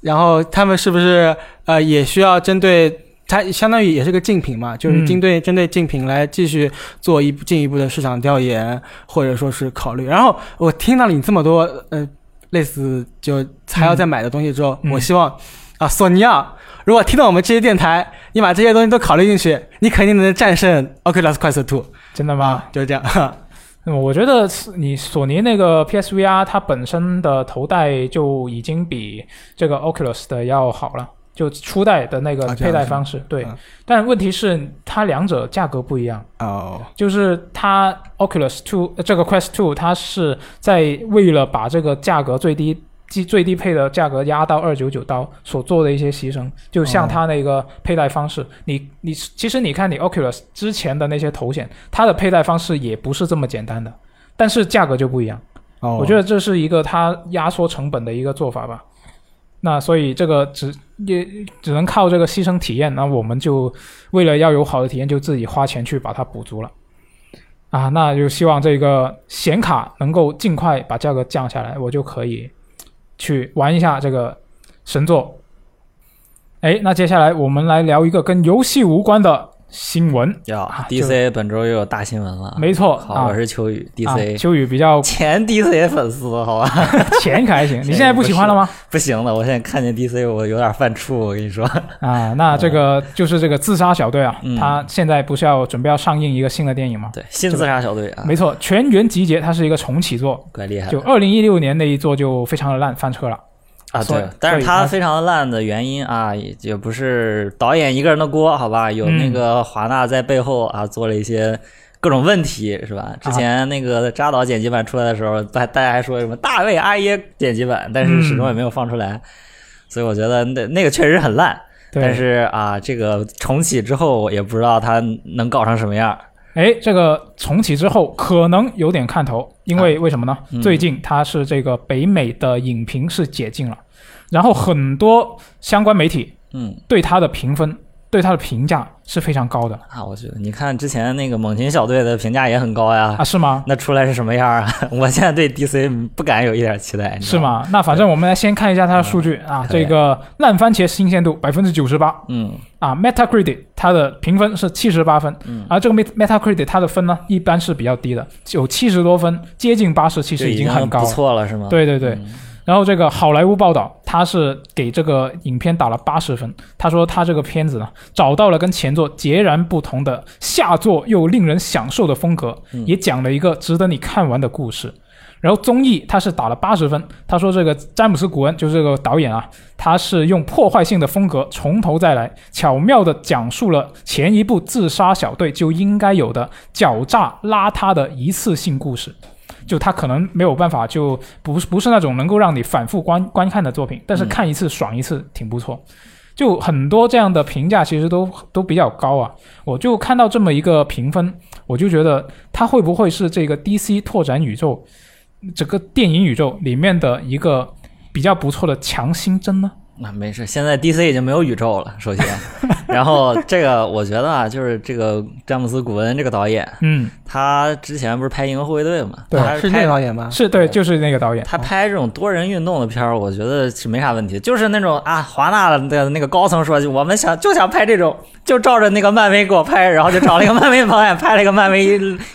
然后他们是不是呃也需要针对它相当于也是个竞品嘛，就是嗯针对、针对竞品来继续做一步进一步的市场调研，或者说是考虑。然后我听到了你这么多呃类似就还要再买的东西之后，嗯我希望啊索尼啊，如果听到我们这些电台，你把这些东西都考虑进去，你肯定能战胜 Oculus Quest Two 真的吗？啊，就是这样。嗯，我觉得你索尼那个 PSVR 它本身的头戴就已经比这个 Oculus 的要好了，就初代的那个佩戴方式。对嗯，但问题是它两者价格不一样。哦，就是它 Oculus Two 呃这个 Quest Two，它是在为了把这个价格最低最最低配的价格压到二九九刀所做的一些牺牲，就像它那个佩戴方式，你你其实你看你 Oculus 之前的那些头显，它的佩戴方式也不是这么简单的，但是价格就不一样。哦，我觉得这是一个它压缩成本的一个做法吧。那所以这个只也只能靠这个牺牲体验，那我们就为了要有好的体验，就自己花钱去把它补足了。啊，那就希望这个显卡能够尽快把价格降下来，我就可以去玩一下这个神作。哎，那接下来我们来聊一个跟游戏无关的新闻。，DC 本周又有大新闻了。没错，好，啊我是秋雨啊，DC 秋雨比较 前 DC 粉丝，好吧？前可还行，你现在不喜欢了吗？不行了，我现在看见 DC 我有点犯怵，我跟你说。啊，那这个就是这个自杀小队啊，嗯他现在不是要准备要上映一个新的电影吗？对，新自杀小队啊，没错，全员集结，它是一个重启作，怪厉害就二零一六年那一作就非常的烂，翻车了。啊，对，但是所以它它非常烂的原因啊，也也不是导演一个人的锅，好吧？有嗯那个华纳在背后啊做了一些各种问题，是吧？之前那个扎导剪辑版出来的时候，大大家还说什么大卫阿耶剪辑版，但是始终也没有放出来，所以我觉得那那个确实很烂。对，但是啊，这个重启之后也不知道它能搞成什么样。哎，这个重启之后可能有点看头，因为为什么呢？嗯。最近它是这个北美的影评是解禁了，然后很多相关媒体嗯。对它的评分、对它的评价是非常高的啊，我觉得你看之前那个猛禽小队的评价也很高呀，啊，是吗？那出来是什么样啊？我现在对 DC 不敢有一点期待，是吗？那反正我们来先看一下它的数据啊，这个烂番茄新鲜度百分之九十八，嗯啊，Metacritic 它的评分是七十八分，嗯而这个 Met- Metacritic 它的分呢一般是比较低的，有七十多分，接近八十，其就实已经很高了。错了，是吗？对对对，嗯然后这个好莱坞报道，他是给这个影片打了八十分。他说他这个片子呢，找到了跟前作截然不同的下作又令人享受的风格，嗯也讲了一个值得你看完的故事。然后综艺他是打了八十分，他说这个詹姆斯·古恩就是这个导演啊，他是用破坏性的风格从头再来，巧妙地讲述了前一部自杀小队就应该有的狡诈邋遢的一次性故事。就它可能没有办法，就不是不是那种能够让你反复观观看的作品，但是嗯看一次爽一次挺不错。就很多这样的评价其实都都比较高啊。我就看到这么一个评分，我就觉得它会不会是这个 DC 拓展宇宙整个电影宇宙里面的一个比较不错的强心针呢？那没事，现在 DC 已经没有宇宙了，首先，然后这个我觉得啊，就是这个詹姆斯·古恩这个导演，嗯，他之前不是拍《银河护卫队》嘛，对他是那拍个导演吗？是对，就是那个导演。他拍这种多人运动的片儿，我觉得是没啥问题。就是那种啊，华纳的那个高层说，我们想就想拍这种，就照着那个漫威给我拍，然后就找了一个 漫威导演拍了一个漫威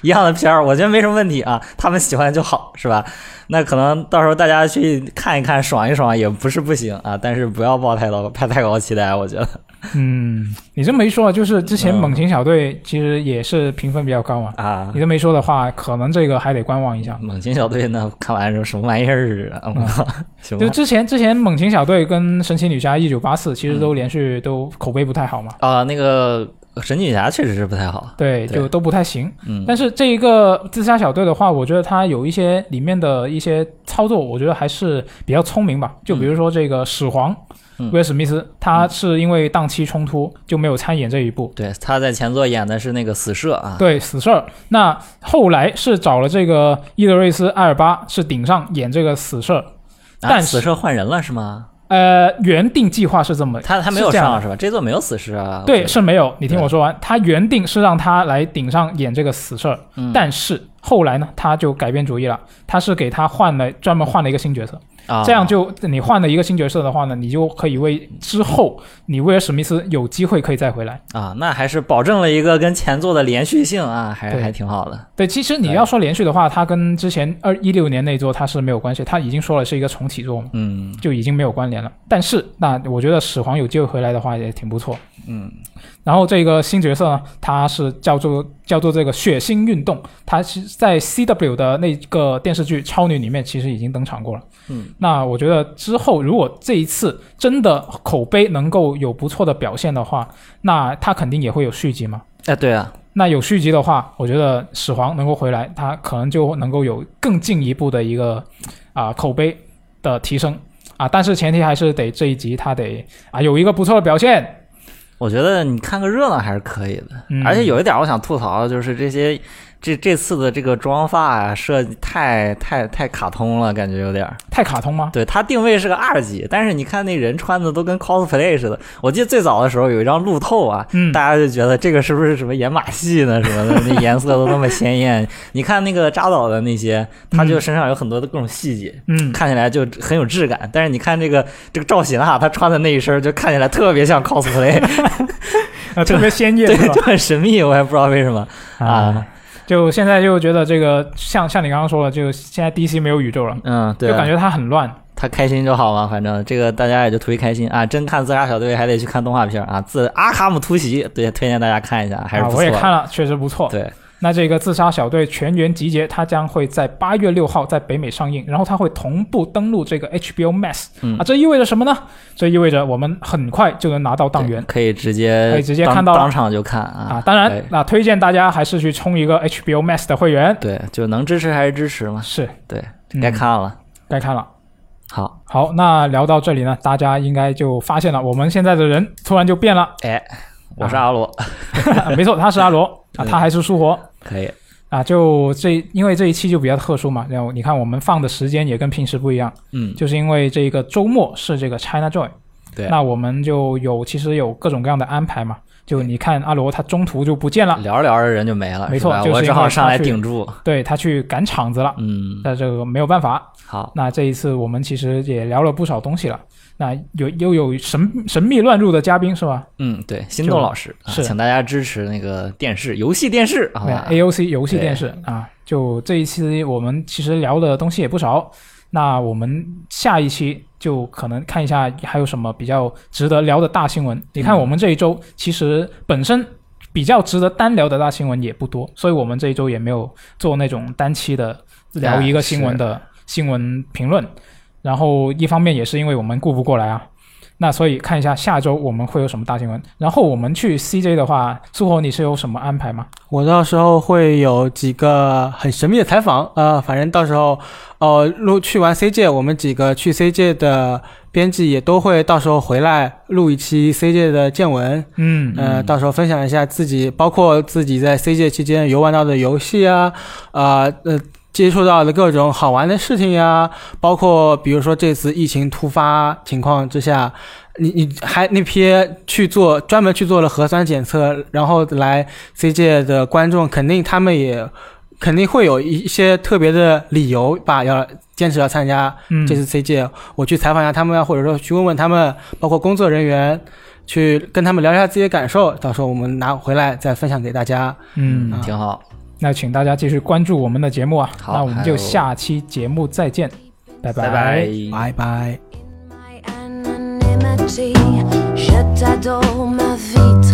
一样的片儿，我觉得没什么问题啊，他们喜欢就好，是吧？那可能到时候大家去看一看，爽一爽也不是不行啊，但是不要抱太高、太太高期待，我觉得。嗯，你这么一说，就是之前嗯猛禽小队其实也是评分比较高嘛。啊你，这么一说的话，可能这个还得观望一下。猛禽小队那，看完之后什么玩意儿啊？我靠，就之前之前猛禽小队跟神奇女侠一九八四其实都连续都口碑不太好嘛，啊，那个神奇女侠确实是不太好，对，对就都不太行。嗯，但是这一个自杀小队的话，我觉得它有一些里面的一些操作，我觉得还是比较聪明吧。就比如说这个始皇嗯威尔史密斯，他是因为档期冲突就没有参演这一部。对，他在前作演的是那个死射啊，对，死射。那后来是找了这个伊德瑞斯·艾尔巴是顶上演这个死事儿，啊，但死射换人了是吗？呃，原定计划是这么，他他没有上是吧？这座没有死侍啊。对，是没有。你听我说完，他原定是让他来顶上演这个死事儿，嗯但是后来呢，他就改变主意了，他是给他换了专门换了一个新角色，这样就你换了一个新角色的话呢，你就可以为之后你威尔史密斯有机会可以再回来。啊，那还是保证了一个跟前作的连续性啊，还还挺好的。对，其实你要说连续的话，它跟之前二一六年那座它是没有关系，它已经说了是一个重启作嘛，嗯就已经没有关联了。但是那我觉得始皇有机会回来的话也挺不错。嗯然后这个新角色呢，他是叫做叫做这个血腥运动，它是在 CW 的那个电视剧《超女》里面其实已经登场过了。嗯，那我觉得之后如果这一次真的口碑能够有不错的表现的话，那他肯定也会有续集嘛。哎，对啊，那有续集的话，我觉得始皇能够回来，他可能就能够有更进一步的一个啊、口碑的提升啊，但是前提还是得这一集他得啊有一个不错的表现。我觉得你看个热闹还是可以的。嗯而且有一点我想吐槽的就是这些这这次的这个妆发啊设计太太太卡通了，感觉有点儿。太卡通吗？对，它定位是个二级，但是你看那人穿的都跟 cosplay 似的。我记得最早的时候有一张路透啊，嗯大家就觉得这个是不是什么演马戏呢什么的，那颜色都那么鲜艳。你看那个扎导的那些，他就身上有很多的各种细节，嗯，看起来就很有质感。但是你看这个这个赵喜娜，她穿的那一身就看起来特别像 cosplay，啊，特别鲜艳 对，就？很神秘，我也不知道为什么啊。就现在就觉得这个像像你刚刚说的，就现在 DC 没有宇宙了，嗯，对啊、就感觉它很乱。他开心就好嘛，反正这个大家也就图一开心啊。真看自杀小队还得去看动画片啊，自阿卡姆突袭，对，推荐大家看一下，还是啊，不错的。我也看了，确实不错。对，那这个自杀小队全员集结，它将会在八月六号在北美上映，然后它会同步登陆这个 HBO Max、嗯啊，这意味着什么呢？这意味着我们很快就能拿到档源可以直接可以直接看到了当场就看啊啊。当然对，那推荐大家还是去充一个 HBO Max 的会员。对，就能支持还是支持嘛，是，对，嗯该看了。该看了。好，好，那聊到这里呢，大家应该就发现了，我们现在的人突然就变了。哎，我是阿罗，没错，他是阿罗啊，他还是舒活。可以，啊，就这，因为这一期就比较特殊嘛，然后你看我们放的时间也跟平时不一样，嗯，就是因为这个周末是这个 China Joy，对。那我们就有其实有各种各样的安排嘛，就你看阿罗他中途就不见了，聊着聊着人就没了，没错就是我只好上来顶住。对他去赶场子了，嗯，那这个没有办法。好，那这一次我们其实也聊了不少东西了，那有又有神神秘乱入的嘉宾是吧？嗯，对，心动老师，啊是请大家支持那个电视游戏电视，好对？，AOC 游戏电视啊，就这一期我们其实聊的东西也不少。那我们下一期就可能看一下还有什么比较值得聊的大新闻。你看嗯我们这一周其实本身比较值得单聊的大新闻也不多，所以我们这一周也没有做那种单期的聊一个新闻的新闻评论。然后一方面也是因为我们顾不过来啊。那所以看一下下周我们会有什么大新闻。然后我们去 CJ 的话，苏活你是有什么安排吗？我到时候会有几个很神秘的采访，呃，反正到时候，呃，录去完 CJ，我们几个去 CJ 的编辑也都会到时候回来录一期 CJ 的见闻，嗯呃，到时候分享一下自己，包括自己在 CJ 期间游玩到的游戏啊，啊呃。接触到的各种好玩的事情呀，包括比如说这次疫情突发情况之下，你你还那批去做专门去做了核酸检测，然后来 CJ 的观众，肯定他们也肯定会有一些特别的理由吧，要坚持要参加嗯这次 CJ。我去采访一下他们呀，或者说去问问他们，包括工作人员，去跟他们聊一下自己的感受，到时候我们拿回来再分享给大家。嗯，啊挺好。那请大家继续关注我们的节目啊。好那我们就下期节目再见，拜拜拜。拜拜。Ma vie